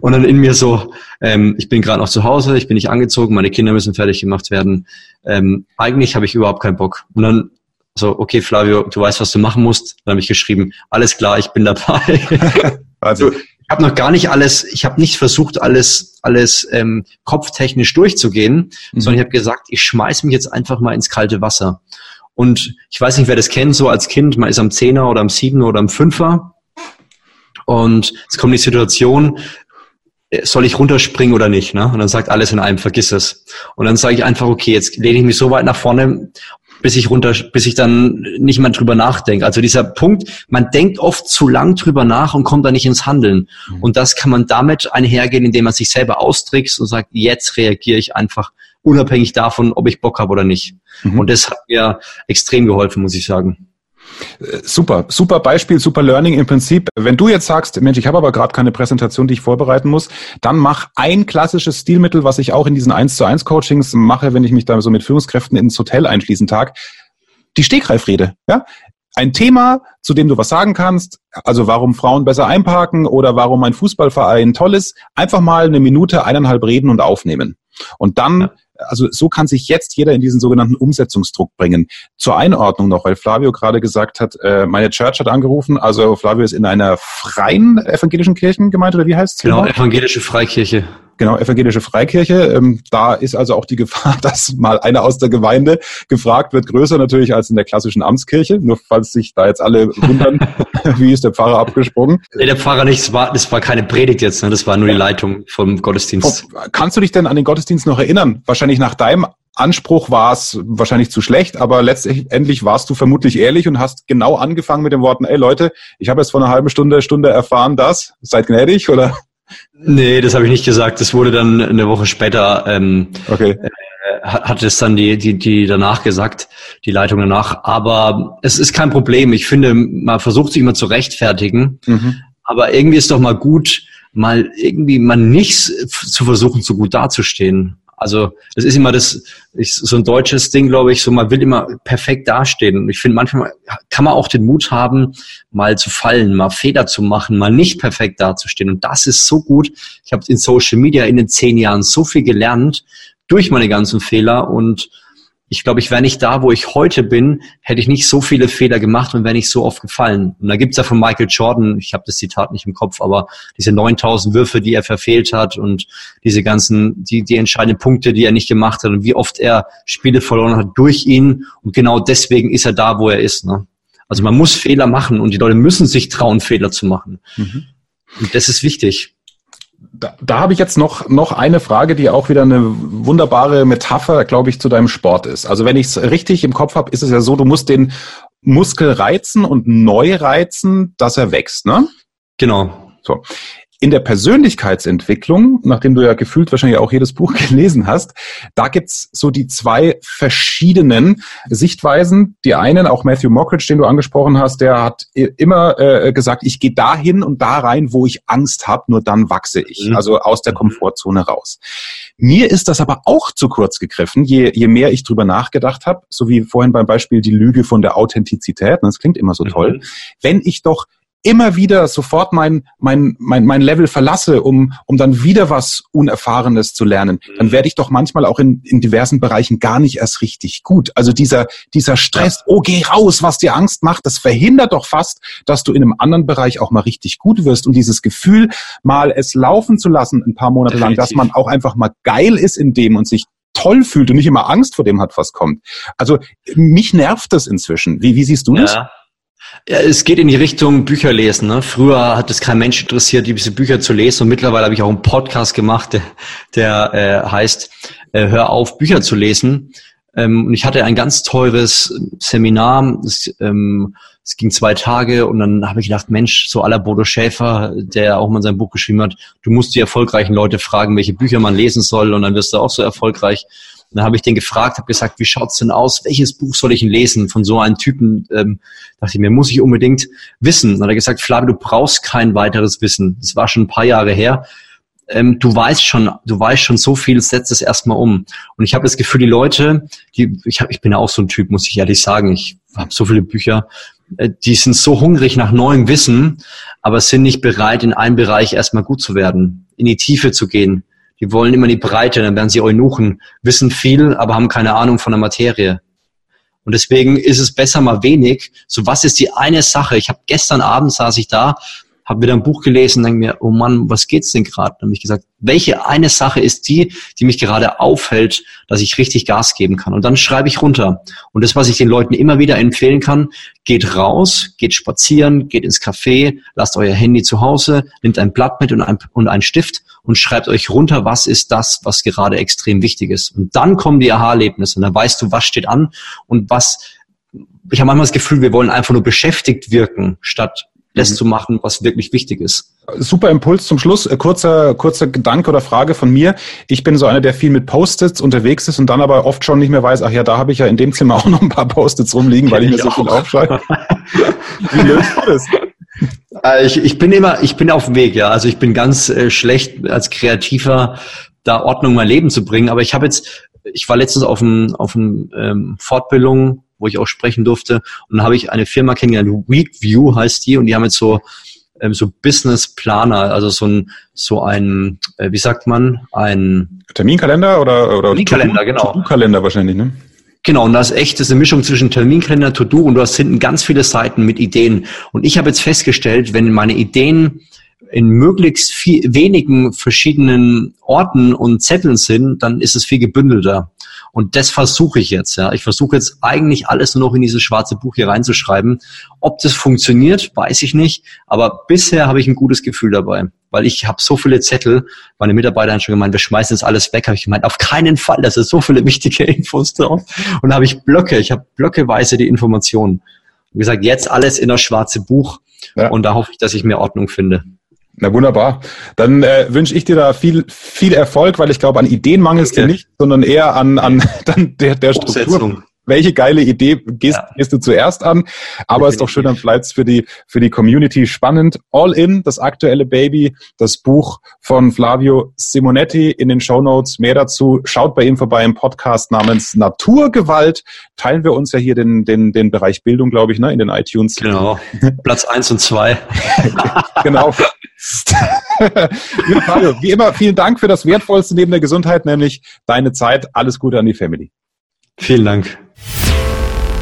Und dann in mir so, ähm, ich bin gerade noch zu Hause, ich bin nicht angezogen, meine Kinder müssen fertig gemacht werden. Ähm, eigentlich habe ich überhaupt keinen Bock. Und dann so, okay, Flavio, du weißt, was du machen musst. Dann habe ich geschrieben, alles klar, ich bin dabei. *laughs* also, ich habe noch gar nicht alles, ich habe nicht versucht, alles, alles ähm, kopftechnisch durchzugehen, mhm. sondern ich habe gesagt, ich schmeiß mich jetzt einfach mal ins kalte Wasser. Und ich weiß nicht, wer das kennt, so als Kind, man ist am Zehner oder am Siebener oder am Fünfer. Und es kommt die Situation, soll ich runterspringen oder nicht? Ne? Und dann sagt alles in einem, vergiss es. Und dann sage ich einfach, okay, jetzt lehne ich mich so weit nach vorne, bis ich runter, bis ich dann nicht mehr drüber nachdenke. Also dieser Punkt, man denkt oft zu lang drüber nach und kommt da nicht ins Handeln. Mhm. Und das kann man damit einhergehen, indem man sich selber austrickst und sagt, jetzt reagiere ich einfach unabhängig davon, ob ich Bock habe oder nicht. Mhm. Und das hat mir extrem geholfen, muss ich sagen. Super, super Beispiel, super Learning im Prinzip. Wenn du jetzt sagst, Mensch, ich habe aber gerade keine Präsentation, die ich vorbereiten muss, dann mach ein klassisches Stilmittel, was ich auch in diesen 1 zu 1 Coachings mache, wenn ich mich da so mit Führungskräften ins Hotel einschließen tag. Die Stegreifrede, ja? Ein Thema, zu dem du was sagen kannst, also warum Frauen besser einparken oder warum ein Fußballverein toll ist, einfach mal eine Minute, eineinhalb reden und aufnehmen. Und dann ja also so kann sich jetzt jeder in diesen sogenannten Umsetzungsdruck bringen. Zur Einordnung noch, weil Flavio gerade gesagt hat, äh, meine Church hat angerufen, also Flavio ist in einer freien evangelischen Kirchengemeinde oder wie heißt es? Genau, evangelische Freikirche. Genau, evangelische Freikirche. Ähm, da ist also auch die Gefahr, *laughs* dass mal einer aus der Gemeinde gefragt wird, größer natürlich als in der klassischen Amtskirche. Nur falls sich da jetzt alle wundern, *laughs* wie ist der Pfarrer abgesprungen? Nee, der Pfarrer nicht, das war, das war keine Predigt jetzt, ne? das war nur die Leitung vom Gottesdienst. Kannst du dich denn an den Gottesdienst noch erinnern? Wahrscheinlich nach deinem Anspruch war es wahrscheinlich zu schlecht, aber letztendlich warst du vermutlich ehrlich und hast genau angefangen mit den Worten, ey Leute, ich habe jetzt vor einer halben Stunde, Stunde erfahren, dass, seid gnädig, oder? Nee, das habe ich nicht gesagt. Das wurde dann eine Woche später, ähm, okay. äh, hat es dann die, die, die danach gesagt, die Leitung danach. Aber es ist kein Problem. Ich finde, man versucht sich immer zu rechtfertigen. Mhm. Aber irgendwie ist doch mal gut, mal irgendwie mal nicht zu versuchen, so gut dazustehen. Also das ist immer das, ich, so ein deutsches Ding, glaube ich, so man will immer perfekt dastehen. Und ich finde, manchmal kann man auch den Mut haben, mal zu fallen, mal Fehler zu machen, mal nicht perfekt dazustehen. Und das ist so gut. Ich habe in Social Media in den zehn Jahren so viel gelernt durch meine ganzen Fehler und ich glaube, ich wäre nicht da, wo ich heute bin, hätte ich nicht so viele Fehler gemacht und wäre nicht so oft gefallen. Und da gibt's ja von Michael Jordan, ich habe das Zitat nicht im Kopf, aber diese 9000 Würfe, die er verfehlt hat und diese ganzen, die, die entscheidenden Punkte, die er nicht gemacht hat und wie oft er Spiele verloren hat durch ihn. Und genau deswegen ist er da, wo er ist. Ne? Also man muss Fehler machen und die Leute müssen sich trauen, Fehler zu machen. Mhm. Und das ist wichtig da, da habe ich jetzt noch, noch eine Frage, die auch wieder eine wunderbare Metapher, glaube ich, zu deinem Sport ist. Also wenn ich es richtig im Kopf habe, ist es ja so, du musst den Muskel reizen und neu reizen, dass er wächst, ne? Genau. So in der Persönlichkeitsentwicklung, nachdem du ja gefühlt wahrscheinlich auch jedes Buch *laughs* gelesen hast, da gibt's so die zwei verschiedenen Sichtweisen. Die einen, auch Matthew Mockridge, den du angesprochen hast, der hat immer äh, gesagt, ich gehe dahin und da rein, wo ich Angst habe, nur dann wachse ich. Mhm. Also aus der Komfortzone raus. Mir ist das aber auch zu kurz gegriffen, je, je mehr ich drüber nachgedacht habe, so wie vorhin beim Beispiel die Lüge von der Authentizität. Das klingt immer so toll. Mhm. Wenn ich doch immer wieder sofort mein, mein, mein, mein Level verlasse, um, um dann wieder was Unerfahrenes zu lernen, dann mhm. werde ich doch manchmal auch in, in diversen Bereichen gar nicht erst richtig gut. Also dieser, dieser Stress, ja. oh, geh raus, was dir Angst macht, das verhindert doch fast, dass du in einem anderen Bereich auch mal richtig gut wirst. Und dieses Gefühl, mal es laufen zu lassen, ein paar Monate Definitiv. lang, dass man auch einfach mal geil ist in dem und sich toll fühlt und nicht immer Angst vor dem hat, was kommt. Also mich nervt das inzwischen. Wie, wie siehst du das? Ja. Es geht in die Richtung Bücher lesen. Ne? Früher hat es kein Mensch interessiert, diese Bücher zu lesen. Und mittlerweile habe ich auch einen Podcast gemacht, der, der äh, heißt äh, Hör auf, Bücher zu lesen. Ähm, und ich hatte ein ganz teures Seminar. Es, ähm, es ging zwei Tage und dann habe ich gedacht, Mensch, so aller Bodo Schäfer, der auch mal sein Buch geschrieben hat, du musst die erfolgreichen Leute fragen, welche Bücher man lesen soll und dann wirst du auch so erfolgreich. Und dann habe ich den gefragt, habe gesagt, wie schaut's denn aus? Welches Buch soll ich denn lesen von so einem Typen? Ähm, dachte ich mir, muss ich unbedingt wissen. Dann hat er gesagt, Flavio, du brauchst kein weiteres Wissen. Das war schon ein paar Jahre her ähm, du weißt schon, du weißt schon so viel, setz es erstmal um. Und ich habe das Gefühl, die Leute, die, ich, hab, ich bin ja auch so ein Typ, muss ich ehrlich sagen, ich habe so viele Bücher, äh, die sind so hungrig nach neuem Wissen, aber sind nicht bereit, in einem Bereich erstmal gut zu werden, in die Tiefe zu gehen. Die wollen immer in die Breite, dann werden sie Eunuchen, wissen viel, aber haben keine Ahnung von der Materie. Und deswegen ist es besser mal wenig. So, was ist die eine Sache? Ich habe gestern Abend saß ich da habe wieder ein Buch gelesen, denke mir, oh Mann, was geht's denn gerade? Dann habe ich gesagt, welche eine Sache ist die, die mich gerade aufhält, dass ich richtig Gas geben kann? Und dann schreibe ich runter. Und das, was ich den Leuten immer wieder empfehlen kann, geht raus, geht spazieren, geht ins Café, lasst euer Handy zu Hause, nehmt ein Blatt mit und ein, und einen Stift und schreibt euch runter, was ist das, was gerade extrem wichtig ist. Und dann kommen die Aha-Erlebnisse und dann weißt du, was steht an und was ich habe manchmal das Gefühl, wir wollen einfach nur beschäftigt wirken, statt das mhm. zu machen, was wirklich wichtig ist. Super Impuls zum Schluss. Äh, kurzer, kurzer Gedanke oder Frage von mir. Ich bin so einer, der viel mit Post-its unterwegs ist und dann aber oft schon nicht mehr weiß, ach ja, da habe ich ja in dem Zimmer *laughs* auch noch ein paar Post-its rumliegen, weil ich mir so viel aufschreibe. *laughs* Wie löst du das? Äh, ich, ich bin immer, ich bin auf dem Weg, ja. Also ich bin ganz äh, schlecht als Kreativer, da Ordnung in mein Leben zu bringen. Aber ich habe jetzt, ich war letztens auf einem auf einem ähm, Fortbildung wo ich auch sprechen durfte. Und dann habe ich eine Firma kennengelernt, Weekview heißt die, und die haben jetzt so ähm, so Business Planer, also so ein so ein äh, wie sagt man ein Terminkalender oder oder Terminkalender, genau. To-Do-Kalender wahrscheinlich, ne? Genau, und das ist echt, das ist eine Mischung zwischen Terminkalender, To-Do und du hast hinten ganz viele Seiten mit Ideen. Und ich habe jetzt festgestellt, wenn meine Ideen in möglichst viel, wenigen verschiedenen Orten und Zetteln sind, dann ist es viel gebündelter. Und das versuche ich jetzt. Ja, ich versuche jetzt eigentlich alles nur noch in dieses schwarze Buch hier reinzuschreiben. Ob das funktioniert, weiß ich nicht. Aber bisher habe ich ein gutes Gefühl dabei, weil ich habe so viele Zettel. Meine Mitarbeiter haben schon gemeint, wir schmeißen jetzt alles weg. Habe ich gemeint, auf keinen Fall. Das sind so viele wichtige *laughs* Infos drauf. Und da habe ich Blöcke. Ich habe blöckeweise die Informationen. Wie gesagt, jetzt alles in das schwarze Buch. Ja. Und da hoffe ich, dass ich mehr Ordnung finde. Na wunderbar. Dann äh, wünsche ich dir da viel, viel Erfolg, weil ich glaube, an Ideen mangelst okay. dir nicht, sondern eher an, an *laughs* dann der, der Struktur welche geile Idee gehst, ja. gehst du zuerst an. Aber es ist doch schön, dann bleibt es für die, für die Community spannend. All in, das aktuelle Baby, das Buch von Flavio Simonetti in den Show Notes. Mehr dazu. Schaut bei ihm vorbei im Podcast namens Naturgewalt. Teilen wir uns ja hier den, den, den Bereich Bildung, glaube ich, ne, in den iTunes. Genau. Platz eins und zwei. *laughs* genau. Flavio, wie immer, vielen Dank für das Wertvollste neben der Gesundheit, nämlich deine Zeit. Alles Gute an die Family. Vielen Dank.